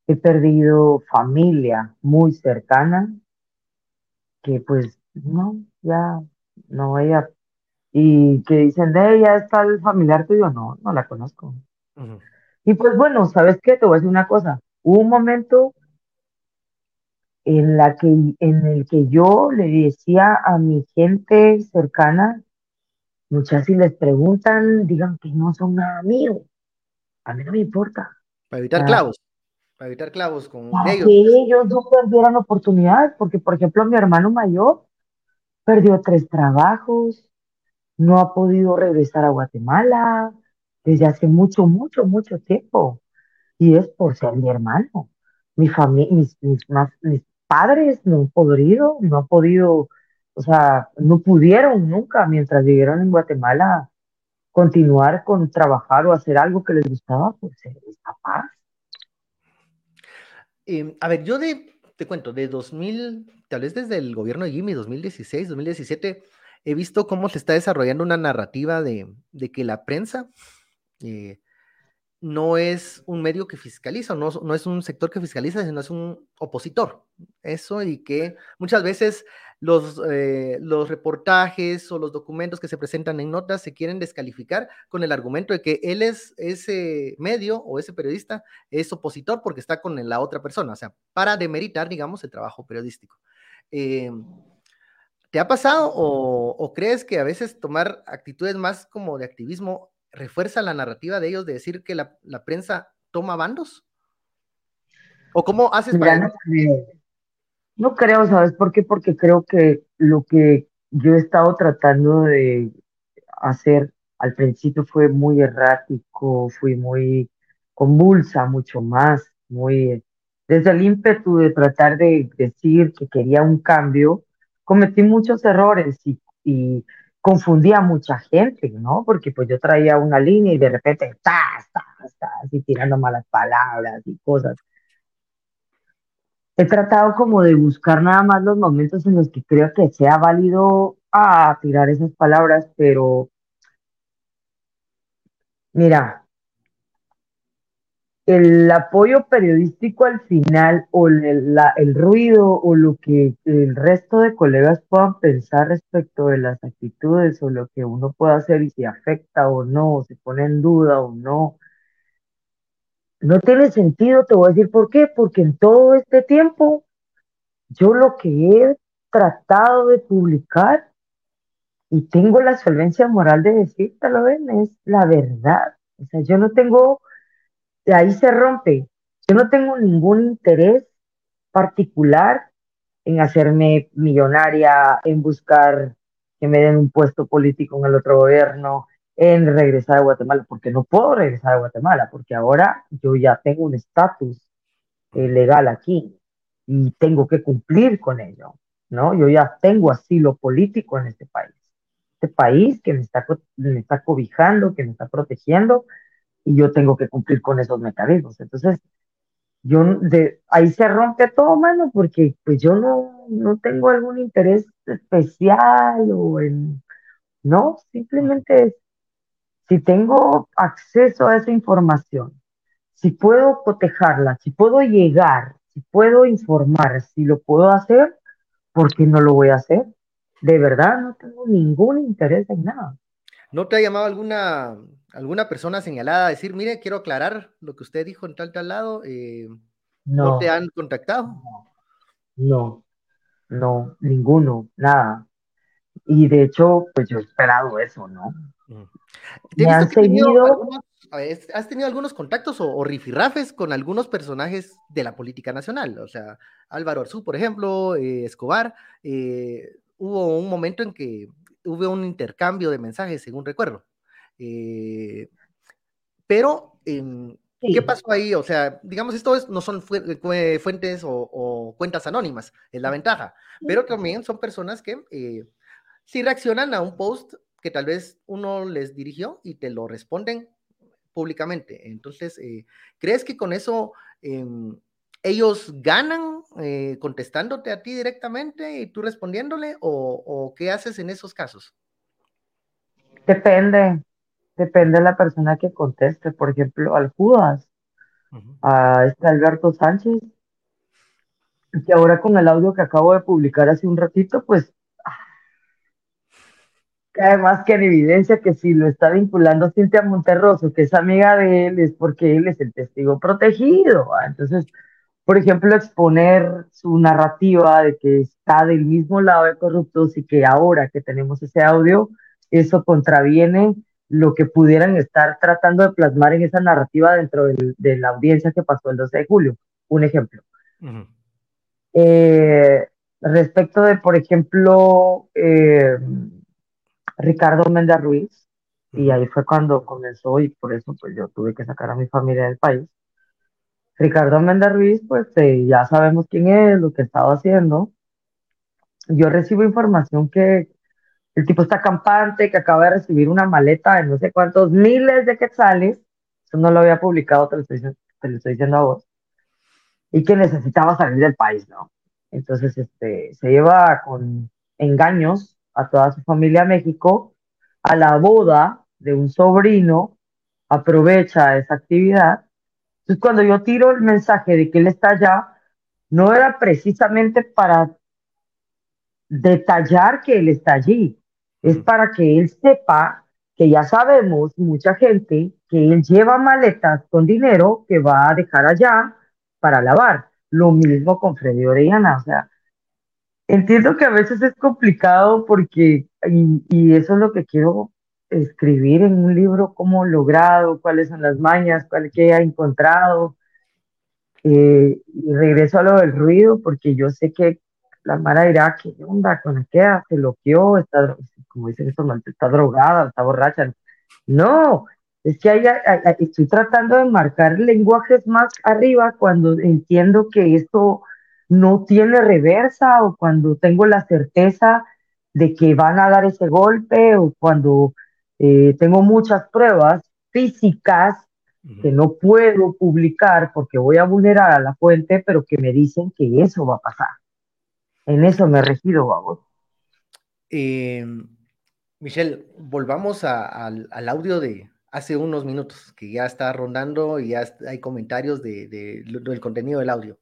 he perdido familia muy cercana, que pues no, ya, no, ella, y que dicen de ella está el familiar tuyo, no, no la conozco. Y pues bueno, ¿sabes qué? Te voy a decir una cosa, hubo un momento en, la que, en el que yo le decía a mi gente cercana, muchas si les preguntan, digan que no son nada mío. A mí no me importa. Para evitar clavos. Para evitar clavos con ellos. Que ellos no perdieran oportunidades, porque por ejemplo mi hermano mayor perdió tres trabajos, no ha podido regresar a Guatemala desde hace mucho, mucho, mucho tiempo. Y es por ser mi hermano. Mi familia, mis, mis, mis, padres no han podido, no han podido, o sea, no pudieron nunca mientras vivieron en Guatemala continuar con trabajar o hacer algo que les gustaba por ser capaz. Em, a ver, yo de, te cuento, de 2000, tal vez desde el gobierno de Jimmy, 2016, 2017, he visto cómo se está desarrollando una narrativa de, que la prensa eh, no es un medio que fiscaliza, no, es un sector que fiscaliza, sino es un opositor. Eso y que muchas veces los, eh, los reportajes o los documentos que se presentan en notas se quieren descalificar con el argumento de que él es ese medio o ese periodista es opositor porque está con la otra persona, o sea, para demeritar, digamos, el trabajo periodístico. Eh, ¿Te ha pasado o, o crees que a veces tomar actitudes más como de activismo refuerza la narrativa de ellos de decir que la, prensa toma bandos? ¿O cómo haces para.? No creo. no creo, ¿sabes por qué? Porque creo que lo que yo he estado tratando de hacer al principio fue muy errático, fui muy convulsa, mucho más, muy. Desde el ímpetu de tratar de decir que quería un cambio, cometí muchos errores y, y confundía a mucha gente, ¿no? Porque pues yo traía una línea y de repente, estás, estás, así tirando malas palabras y cosas. He tratado como de buscar nada más los momentos en los que creo que sea válido a tirar esas palabras, pero mira, el apoyo periodístico al final o el, el, ruido o lo que el resto de colegas puedan pensar respecto de las actitudes o lo que uno pueda hacer y si afecta o no, o se pone en duda o no, no tiene sentido, te voy a decir por qué, porque en todo este tiempo yo lo que he tratado de publicar y tengo la solvencia moral de decírtelo, ven, es la verdad. O sea, yo no tengo de ahí se rompe. Yo no tengo ningún interés particular en hacerme millonaria, en buscar que me den un puesto político en el otro gobierno, en regresar a Guatemala, porque no puedo regresar a Guatemala, porque ahora yo ya tengo un estatus eh, legal aquí y tengo que cumplir con ello, ¿no? Yo ya tengo asilo político en este país. Este país que me está, me está cobijando, que me está protegiendo, y yo tengo que cumplir con esos mecanismos. Entonces, yo de ahí se rompe todo, mano, porque pues yo no, no tengo algún interés especial o en, no, simplemente es, si tengo acceso a esa información, si puedo cotejarla, si puedo llegar, si puedo informar, si lo puedo hacer, ¿por qué no lo voy a hacer? De verdad, no tengo ningún interés en nada. ¿No te ha llamado alguna alguna persona señalada a decir, mire, quiero aclarar lo que usted dijo en tal tal lado? Eh, no, te han contactado? No, no, ninguno, nada. y de hecho, pues yo he esperado eso, ¿no? Me han seguido... ¿Has tenido algunos contactos o, rifirrafes con algunos personajes de la política nacional? O sea, Álvaro Arzú, por ejemplo, eh, Escobar. Eh, hubo un momento en que hubo un intercambio de mensajes, según recuerdo. Eh, pero, em, ¿qué pasó ahí? O sea, digamos, esto no son fuentes o, cuentas anónimas, es la ventaja, pero también son personas que si reaccionan a un post que tal vez uno les dirigió y te lo responden públicamente. Entonces, eh, ¿crees que con eso em, ellos ganan eh, contestándote a ti directamente y tú respondiéndole o, qué haces en esos casos? Depende, depende de la persona que conteste. Por ejemplo, al Judas, a este Alberto Sánchez, que ahora con el audio que acabo de publicar hace un ratito, pues cae más que en evidencia que si lo está vinculando Cintia Monterroso, que es amiga de él, es porque él es el testigo protegido. Entonces, por ejemplo, exponer su narrativa de que está del mismo lado de corruptos y que ahora que tenemos ese audio, eso contraviene lo que pudieran estar tratando de plasmar en esa narrativa dentro de la audiencia que pasó el 12 de julio. Un ejemplo. Eh, respecto de, por ejemplo, eh, Ricardo Méndez Ruiz, y ahí fue cuando comenzó y por eso pues yo tuve que sacar a mi familia del país. Ricardo Méndez Ruiz, pues eh, ya sabemos quién es, lo que estaba haciendo. Yo recibo información que el tipo está campante, que acaba de recibir una maleta de no sé cuántos miles de quetzales, eso no lo había publicado, te lo estoy, te lo estoy diciendo a vos, y que necesitaba salir del país, ¿no? Entonces, este, se lleva con engaños a toda su familia a México, a la boda de un sobrino, aprovecha esa actividad. Entonces, cuando yo tiro el mensaje de que él está allá, no era precisamente para detallar que él está allí, es para que él sepa que ya sabemos, mucha gente, que él lleva maletas con dinero que va a dejar allá para lavar. Lo mismo con Freddy Orellana, o sea, Entiendo que a veces es complicado porque, y, eso es lo que quiero escribir en un libro, cómo logrado, cuáles son las mañas, cuál que he encontrado. Eh, y regreso a lo del ruido, porque yo sé que la Mara dirá, ¿qué onda con aquella? Se loqueó, está, como dicen estos está drogada, está borracha. No, es que hay, estoy tratando de marcar lenguajes más arriba cuando entiendo que esto no tiene reversa o cuando tengo la certeza de que van a dar ese golpe o cuando eh, tengo muchas pruebas físicas que no puedo publicar porque voy a vulnerar a la fuente, pero que me dicen que eso va a pasar. En eso me regido, vamos. Eh, Michelle, volvamos al audio de hace unos minutos, que ya está rondando y ya hay comentarios de, del contenido del audio.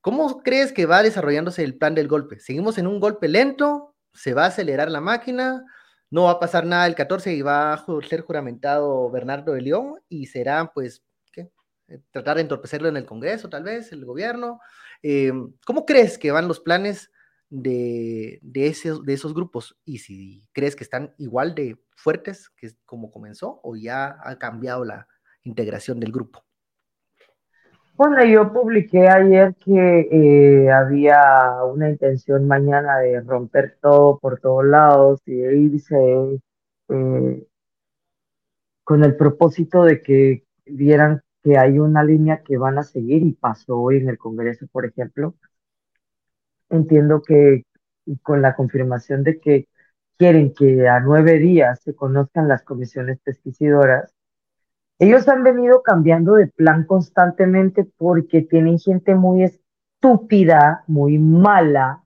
¿Cómo crees que va desarrollándose el plan del golpe? ¿Seguimos en un golpe lento? ¿Se va a acelerar la máquina? ¿No va a pasar nada el 14 y va a ser juramentado Bernardo de León? ¿Y será, pues, ¿qué? Eh, tratar de entorpecerlo en el Congreso, tal vez, el gobierno? Eh, ¿Cómo crees que van los planes de, de, esos, de esos grupos? Y si crees que están igual de fuertes que como comenzó o ya ha cambiado la integración del grupo. Bueno, yo publiqué ayer que eh, había una intención mañana de romper todo por todos lados y de irse eh, con el propósito de que vieran que hay una línea que van a seguir y pasó hoy en el Congreso, por ejemplo. Entiendo que con la confirmación de que quieren que a nueve días se conozcan las comisiones pesquisidoras, ellos han venido cambiando de plan constantemente porque tienen gente muy estúpida, muy mala,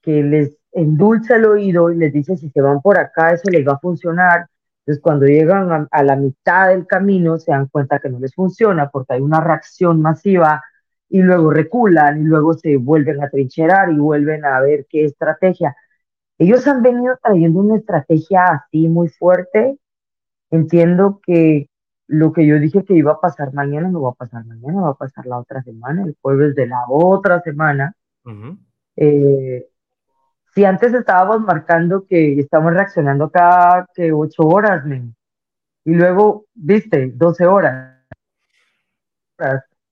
que les endulza el oído y les dice si se van por acá eso les va a funcionar. Entonces cuando llegan a, la mitad del camino se dan cuenta que no les funciona porque hay una reacción masiva y luego reculan y luego se vuelven a trincherar y vuelven a ver qué estrategia. Ellos han venido trayendo una estrategia así muy fuerte. Entiendo que lo que yo dije que iba a pasar mañana no va a pasar mañana, va a pasar la otra semana, el jueves de la otra semana. Eh, Si antes estábamos marcando que estamos reaccionando cada que ocho horas, y luego, viste, 12 horas,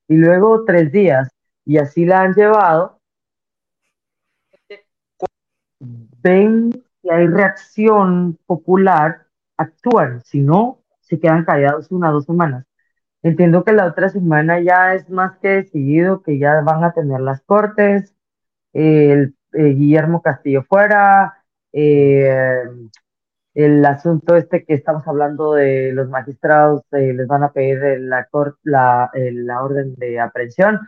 y luego tres días, y así la han llevado, ven si hay reacción popular, actúan, si no, se quedan callados una o dos semanas. Entiendo que la otra semana ya es más que decidido que ya van a tener las cortes, el, eh, Guillermo Castillo fuera, eh, el asunto este que estamos hablando de los magistrados, eh, les van a pedir la, la, la orden de aprehensión,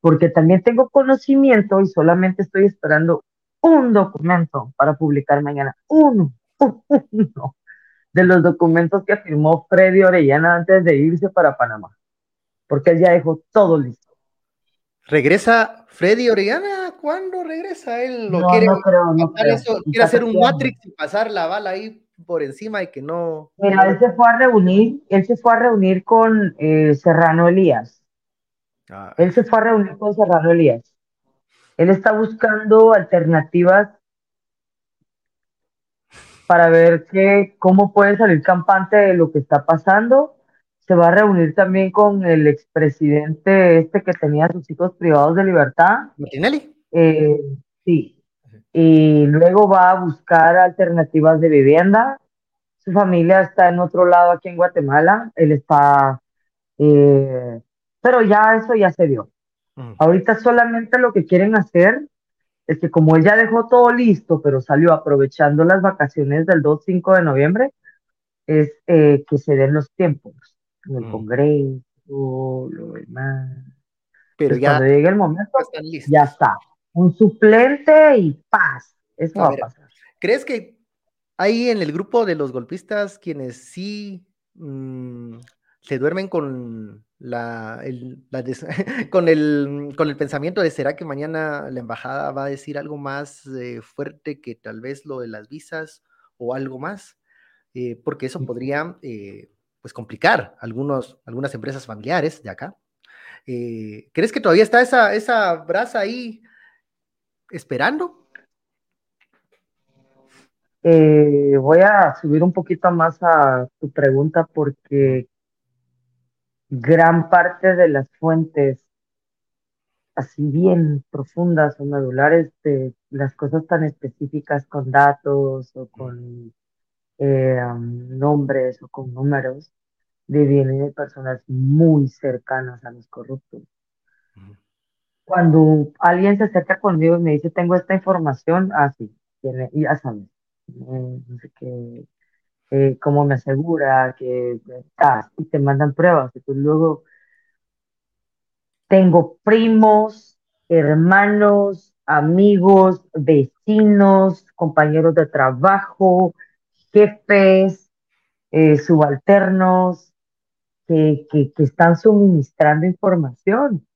porque también tengo conocimiento y solamente estoy esperando un documento para publicar mañana, uno, uno de los documentos que firmó Freddy Orellana antes de irse para Panamá, porque él ya dejó todo listo. ¿Regresa Freddy Orellana? ¿Cuándo regresa? Él lo quiere, quiere hacer un Matrix y pasar la bala ahí por encima y que no. Mira, él se fue a reunir, él se fue a reunir con eh, Serrano Elías. Ah. Él se fue a reunir con Serrano Elías. Él está buscando alternativas para ver que, cómo puede salir campante de lo que está pasando. Se va a reunir también con el expresidente este que tenía sus hijos privados de libertad. ¿Martinelli? Eh, sí. Y luego va a buscar alternativas de vivienda. Su familia está en otro lado aquí en Guatemala. Él está... Eh, pero ya eso ya se dio. Ahorita solamente lo que quieren hacer es que como ella dejó todo listo, pero salió aprovechando las vacaciones del 2-5 de noviembre, es eh, que se den los tiempos en el mm. Congreso, lo demás. Pero ya cuando llegue el momento, ya está. Un suplente y paz. Eso va a pasar. ¿Crees que hay en el grupo de los golpistas quienes sí mm, se duermen con la, con, el, con el pensamiento de será que mañana la embajada va a decir algo más eh, fuerte que tal vez lo de las visas o algo más, eh, porque eso podría eh, pues complicar algunos, algunas empresas familiares de acá. ¿Crees que todavía está esa, esa brasa ahí esperando? voy a subir un poquito más a tu pregunta porque gran parte de las fuentes así bien profundas o medulares de las cosas tan específicas con datos o con eh, nombres o con números vienen de personas muy cercanas a los corruptos. Cuando alguien se acerca conmigo y me dice, tengo esta información, así, ah, ya sabes, no sé qué, eh, cómo me asegura que estás y te mandan pruebas. Y luego tengo primos, hermanos, amigos, vecinos, compañeros de trabajo, jefes, eh, subalternos, que, que, están suministrando información.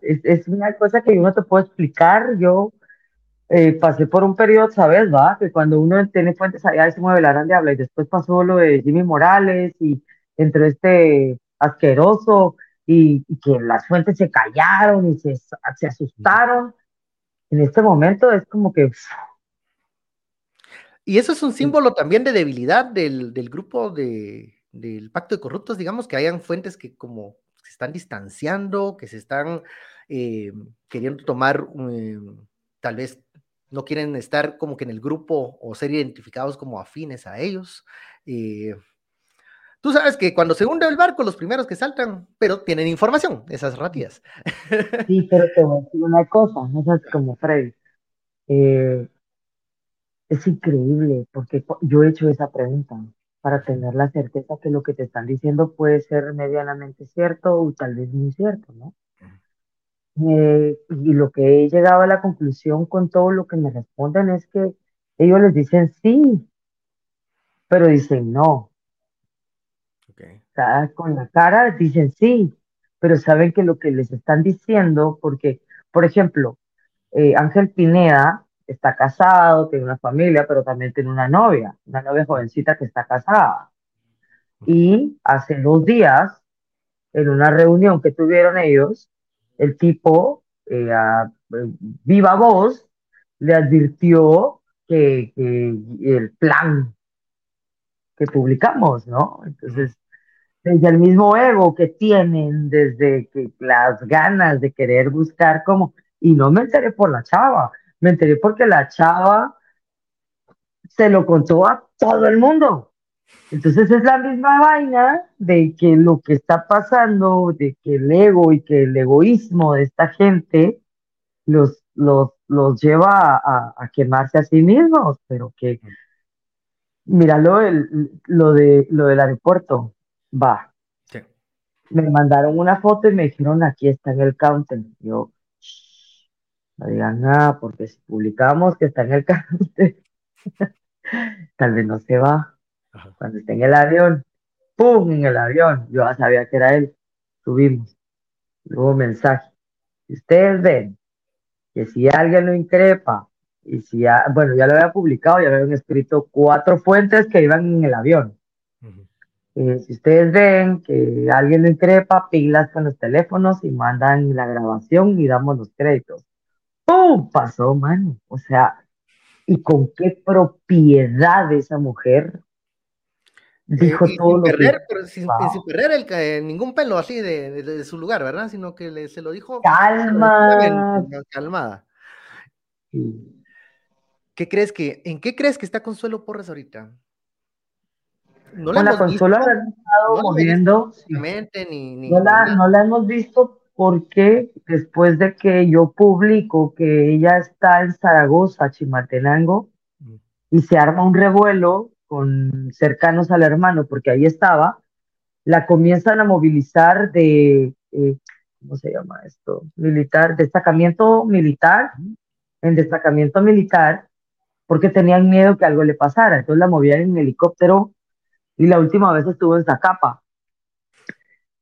es, es, una cosa que yo no te puedo explicar. Yo eh, pasé por un periodo, ¿sabes? Va, que cuando uno tiene fuentes allá se mueve la grande habla y después pasó lo de Jimmy Morales y entró este asqueroso y, que las fuentes se callaron y se, se, asustaron. En este momento es como que... Y eso es un símbolo también de debilidad del, del grupo de, del pacto de corruptos, digamos, que hayan fuentes que como se están distanciando, que se están eh, queriendo tomar eh, tal vez no quieren estar como que en el grupo o ser identificados como afines a ellos. Eh, tú sabes que cuando se hunde el barco, los primeros que saltan, pero tienen información, esas rápidas. Sí, pero te voy a decir una cosa, no es como Freddy. Eh, es increíble, porque yo he hecho esa pregunta para tener la certeza que lo que te están diciendo puede ser medianamente cierto o tal vez muy cierto, ¿no? Eh, y lo que he llegado a la conclusión con todo lo que me responden es que ellos les dicen sí, pero dicen no. con la cara dicen sí, pero saben que lo que les están diciendo, porque, por ejemplo, eh, Ángel Pineda está casado, tiene una familia, pero también tiene una novia, una novia jovencita que está casada. Y hace dos días, en una reunión que tuvieron ellos, el tipo, eh, a, viva voz, le advirtió que, el plan que publicamos, ¿no? Entonces, desde el mismo ego que tienen, desde que las ganas de querer buscar como, y no me enteré por la chava, me enteré porque la chava se lo contó a todo el mundo. Entonces es la misma vaina de que lo que está pasando, de que el ego y que el egoísmo de esta gente los, los, los lleva a, quemarse a sí mismos, pero que, míralo, el, lo, de, lo del aeropuerto, va. Me mandaron una foto y me dijeron, aquí está en el counter. Yo, no digan nada, porque si publicamos que está en el counter, tal vez no se va. Cuando esté en el avión, ¡pum! en el avión. Yo ya sabía que era él. Subimos. Luego mensaje. Si ustedes ven que si alguien lo increpa, y si ya, bueno, ya lo había publicado, ya habían escrito cuatro fuentes que iban en el avión. Eh, si ustedes ven que alguien lo increpa, pilas con los teléfonos y mandan la grabación y damos los créditos. ¡Pum! Pasó, mano. O sea, y con qué propiedad esa mujer dijo todo lo que... sin, perder ningún pelo así de, su lugar, ¿verdad? Sino que se lo dijo... Calma. Calmada. ¿Qué crees que, ¿En qué crees que está Consuelo Porras ahorita? No la Consuelo ha estado moviendo. Ni, no, la, no la hemos visto porque después de que yo publico que ella está en Zaragoza, Chimaltenango, mm. y se arma un revuelo con cercanos al hermano, porque ahí estaba, la comienzan a movilizar de, eh, ¿cómo se llama esto? Militar, destacamiento militar, en destacamiento militar, porque tenían miedo que algo le pasara. Entonces la movían en helicóptero y la última vez estuvo en Zacapa.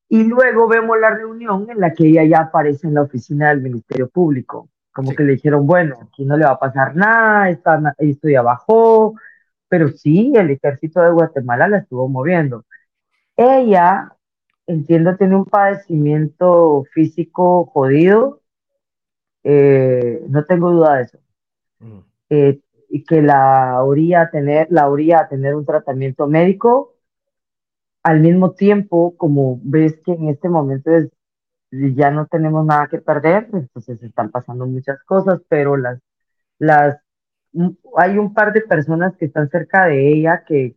Y luego vemos la reunión en la que ella ya aparece en la oficina del Ministerio Público. Como que le dijeron, bueno, aquí no le va a pasar nada, está, esto ya bajó, pero sí, el ejército de Guatemala la estuvo moviendo. Ella, entiendo, tiene un padecimiento físico jodido, eh, no tengo duda de eso. Mm. Eh, y que la orilla tener, la tener un tratamiento médico, al mismo tiempo, como ves que en este momento es, ya no tenemos nada que perder, entonces están pasando muchas cosas, pero las, las hay un par de personas que están cerca de ella que,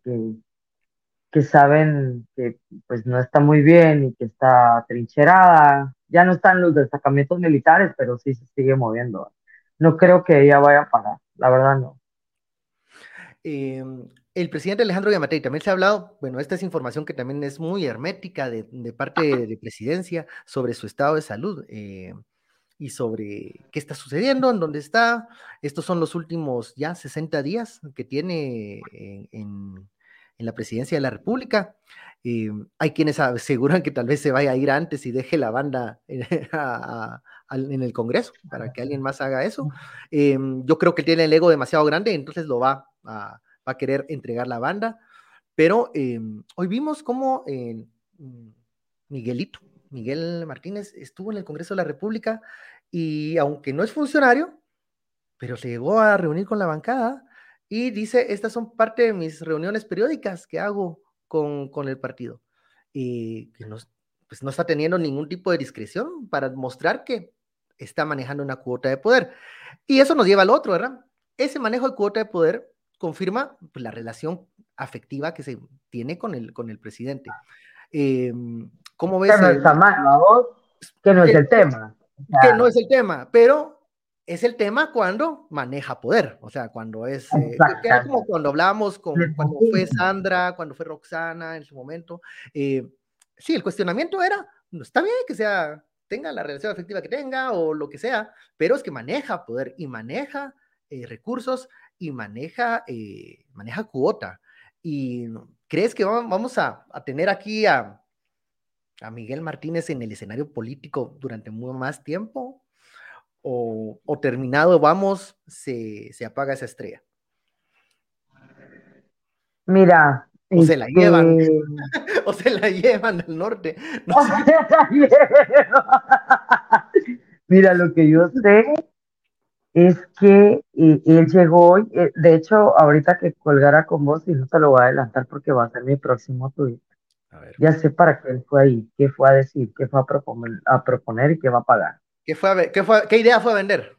que, saben que pues no está muy bien y que está trincherada. Ya no están los destacamentos militares, pero sí se sigue moviendo. No creo que ella vaya a parar, la verdad no. Em, el presidente Alejandro Yamatei también se ha hablado, bueno, esta es información que también es muy hermética de, parte de, presidencia sobre su estado de salud. Eh, y sobre qué está sucediendo, en dónde está. Estos son los últimos ya 60 días que tiene en, la presidencia de la República. Eh, hay quienes aseguran que tal vez se vaya a ir antes y deje la banda en, el Congreso para que alguien más haga eso. Eh, yo creo que tiene el ego demasiado grande, entonces lo va a, va querer entregar la banda. Pero eh, hoy vimos cómo Miguelito, Miguel Martínez, estuvo en el Congreso de la República y aunque no es funcionario, pero se llegó a reunir con la bancada y dice, estas son parte de mis reuniones periódicas que hago con, con el partido. Y que no, pues no está teniendo ningún tipo de discreción para mostrar que está manejando una cuota de poder. Y eso nos lleva al otro, ¿verdad? Ese manejo de cuota de poder confirma pues, la relación afectiva que se tiene con el, con el presidente. Eh, ¿Cómo ves? Que no está mal, Que no es el tema que no es el tema, pero es el tema cuando maneja poder, o sea, cuando es, eh, como cuando hablábamos con, cuando fue Sandra, cuando fue Roxana en su momento, eh, sí, el cuestionamiento era, no está bien que sea, tenga la relación afectiva que tenga o lo que sea, pero es que maneja poder y maneja eh, recursos y maneja, maneja cuota. ¿Y crees que vamos a, a tener aquí a, a Miguel Martínez en el escenario político durante muy más tiempo? ¿O, terminado vamos, se, apaga esa estrella? Mira. O se la llevan. Este o se la llevan al norte. Mira, lo que yo sé es que él llegó, eh, de hecho, ahorita que colgara con vos, y no te lo voy a adelantar porque va a ser mi próximo tweet. Ya sé para qué él fue ahí, qué fue a decir, qué fue a proponer, a proponer y qué va a pagar. ¿Qué, fue qué, fue, ¿Qué idea fue a vender?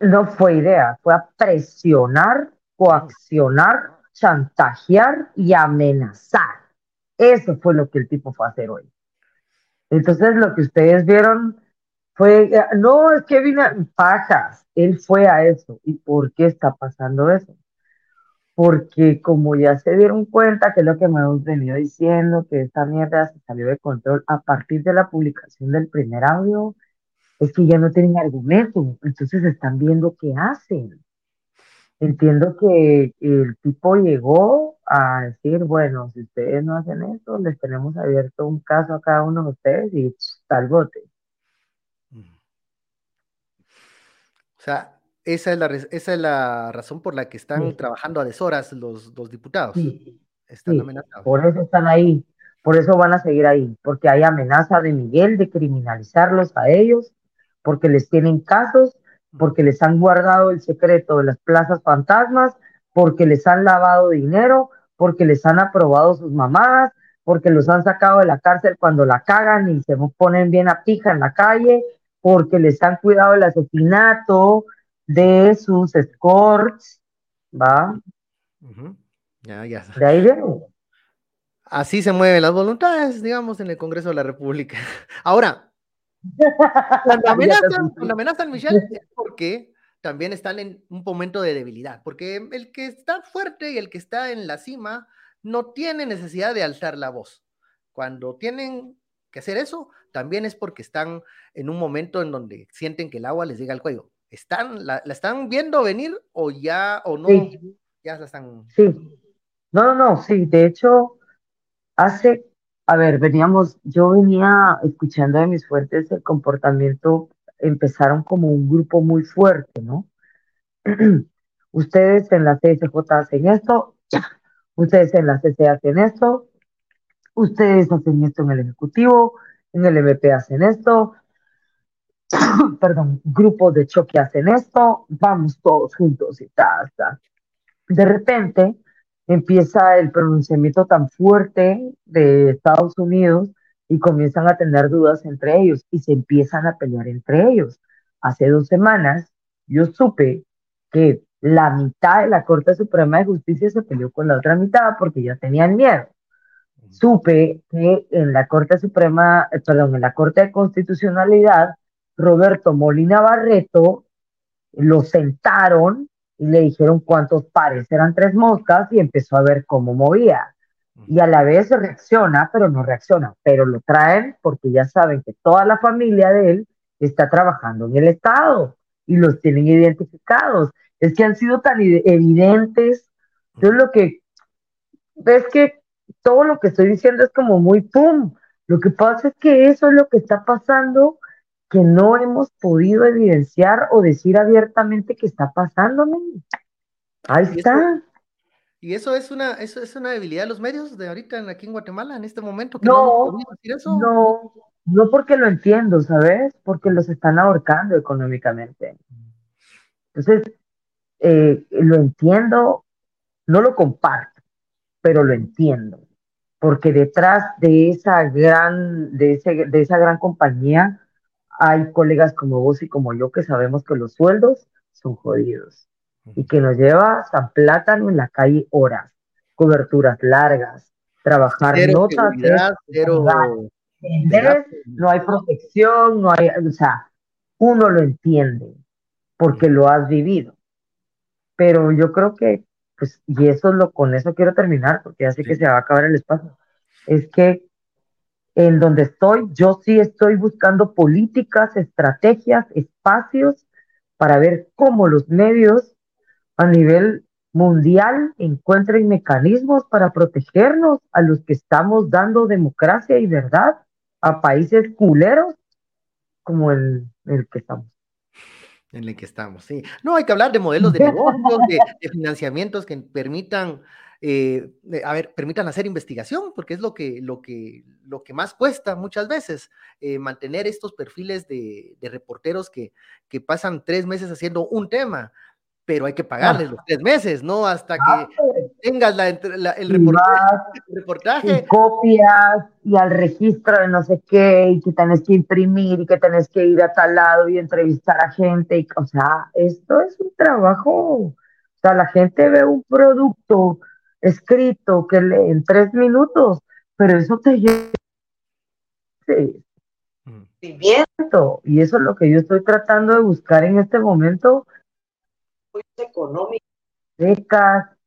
No fue idea, fue a presionar, coaccionar, chantajear y amenazar. Eso fue lo que el tipo fue a hacer hoy. Entonces, lo que ustedes vieron fue, eh, no, es que vino pajas, él fue a eso. ¿Y por qué está pasando eso? Porque como ya se dieron cuenta, que es lo que me hemos venido diciendo, que esta mierda se salió de control a partir de la publicación del primer audio, es que ya no tienen argumento, entonces están viendo qué hacen. Entiendo que el tipo llegó a decir, bueno, si ustedes no hacen eso, les tenemos abierto un caso a cada uno de ustedes y tal bote. O sea, esa es la, esa es la razón por la que están trabajando a deshoras los, los diputados. están amenazados. Por eso están ahí, por eso van a seguir ahí, porque hay amenaza de Miguel de criminalizarlos a ellos, porque les tienen casos, porque les han guardado el secreto de las plazas fantasmas, porque les han lavado dinero, porque les han aprobado sus mamadas, porque los han sacado de la cárcel cuando la cagan y se ponen bien a pija en la calle, porque les han cuidado el asesinato de sus escorts, ¿va? Ya, ya. De ahí viene. Así se mueven las voluntades, digamos, en el Congreso de la República. Ahora, cuando amenazan, cuando amenazan Michelle es porque también están en un momento de debilidad, porque el que está fuerte y el que está en la cima no tiene necesidad de alzar la voz. Cuando tienen que hacer eso, también es porque están en un momento en donde sienten que el agua les llega al cuello. ¿Están, la, están viendo venir o ya, o no? Ya la están. Sí. No, no, no, sí. De hecho, hace, a ver, veníamos, yo venía escuchando de mis fuertes el comportamiento, empezaron como un grupo muy fuerte, ¿no? Ustedes en la CSJ hacen esto, ustedes en la CC hacen esto, ustedes hacen esto en el Ejecutivo, en el MP hacen esto, perdón, grupos de choque hacen esto, vamos todos juntos y tal, De repente empieza el pronunciamiento tan fuerte de Estados Unidos y comienzan a tener dudas entre ellos y se empiezan a pelear entre ellos. Hace dos semanas yo supe que la mitad de la Corte Suprema de Justicia se peleó con la otra mitad porque ya tenían miedo supe que en la Corte Suprema, eh, perdón, en la Corte de Constitucionalidad, Roberto Molina Barreto lo sentaron y le dijeron cuántos pares eran tres moscas y empezó a ver cómo movía. Y a la vez reacciona, pero no reacciona, pero lo traen porque ya saben que toda la familia de él está trabajando en el Estado y los tienen identificados. Es que han sido tan evidentes. Yo lo que ves que todo lo que estoy diciendo es como muy pum. Lo que pasa es que eso es lo que está pasando que no hemos podido evidenciar o decir abiertamente que está pasando. Ahí está. y eso es una, eso es una debilidad de los medios de ahorita aquí en Guatemala, en este momento. no, no, no porque lo entiendo, ¿sabes? Porque los están ahorcando económicamente. Entonces, eh, lo entiendo, no lo comparto, pero lo entiendo porque detrás de esa gran, de, ese, de esa gran compañía hay colegas como vos y como yo que sabemos que los sueldos son jodidos y que nos lleva San Plátano en la calle horas, coberturas largas, trabajar notas, no hay protección, no hay, o sea, uno lo entiende porque lo has vivido. Pero yo creo que pues, y eso es lo, con eso quiero terminar, porque ya sé que se va a acabar el espacio, es que en donde estoy, yo sí estoy buscando políticas, estrategias, espacios para ver cómo los medios a nivel mundial encuentren mecanismos para protegernos a los que estamos dando democracia y verdad a países culeros como el, el que estamos en el que estamos, sí. No, hay que hablar de modelos de negocios, de, financiamientos que permitan eh, a ver, permitan hacer investigación, porque es lo que, lo que, lo que más cuesta muchas veces, eh, mantener estos perfiles de, reporteros que, que, pasan tres meses haciendo un tema, pero hay que pagarles los tres meses, ¿no? Hasta que. Tengas la, el, reportaje, Y copias y al registro de no sé qué, y que tenés que imprimir y que tenés que ir a tal lado y entrevistar a gente. Y, o sea, esto es un trabajo. O sea, la gente ve un producto escrito que lee en tres minutos, pero eso te lleva viviendo. Y eso es lo que yo estoy tratando de buscar en este momento económicas, becas,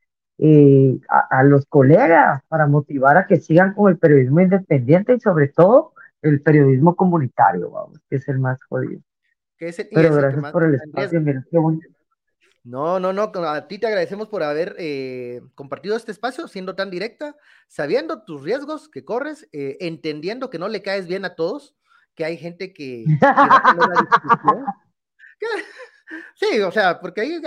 eh, a, los colegas para motivar a que sigan con el periodismo independiente y sobre todo el periodismo comunitario, vamos, que es el más jodido. Pero gracias por el espacio, No, no, no, a ti te agradecemos por haber eh, compartido este espacio siendo tan directa, sabiendo tus riesgos que corres, eh, entendiendo que no le caes bien a todos, que hay gente que... Sí, o sea, porque ahí,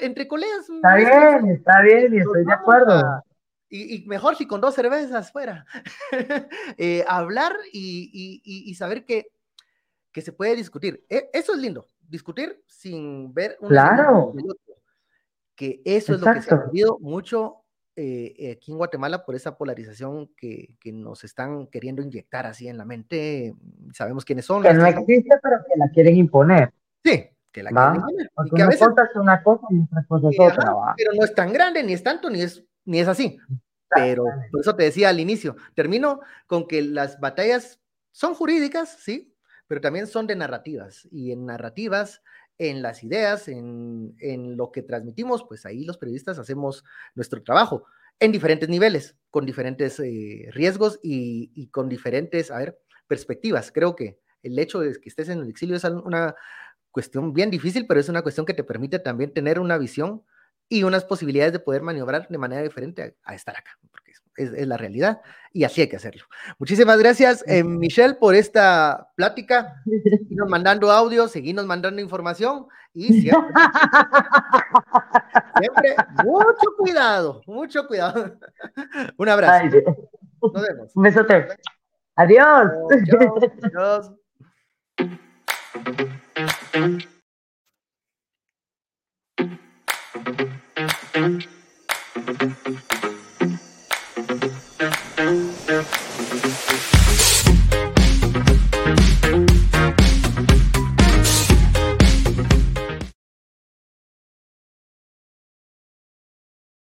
entre colegas. Está bien, está bien, y estoy de acuerdo. y, mejor si con dos cervezas fuera. Eh, hablar y, saber que, que, se puede discutir. E, eso es lindo, discutir sin ver un. Claro. Que eso es lo que se ha perdido mucho eh, aquí en Guatemala por esa polarización que, que, nos están queriendo inyectar así en la mente. Sabemos quiénes son. Que no existe, pero que la quieren imponer. Sí, que la que a veces, una cosa y otra cosa es otra. pero no es tan grande, ni es tanto, ni es, ni es así. Pero por eso te decía al inicio, termino con que las batallas son jurídicas, sí, pero también son de narrativas. Y en narrativas, en las ideas, en, en lo que transmitimos, pues ahí los periodistas hacemos nuestro trabajo en diferentes niveles, con diferentes eh, riesgos y, y, con diferentes, a ver, perspectivas. Creo que el hecho de que estés en el exilio es una, cuestión bien difícil, pero es una cuestión que te permite también tener una visión y unas posibilidades de poder maniobrar de manera diferente a, estar acá, porque es, la realidad y así hay que hacerlo. Muchísimas gracias, eh, Michelle, por esta plática. Seguimos mandando audio, seguimos mandando información y siempre, siempre mucho cuidado, mucho cuidado. Un abrazo. Nos vemos. Un besote. Adiós. Adiós. thank you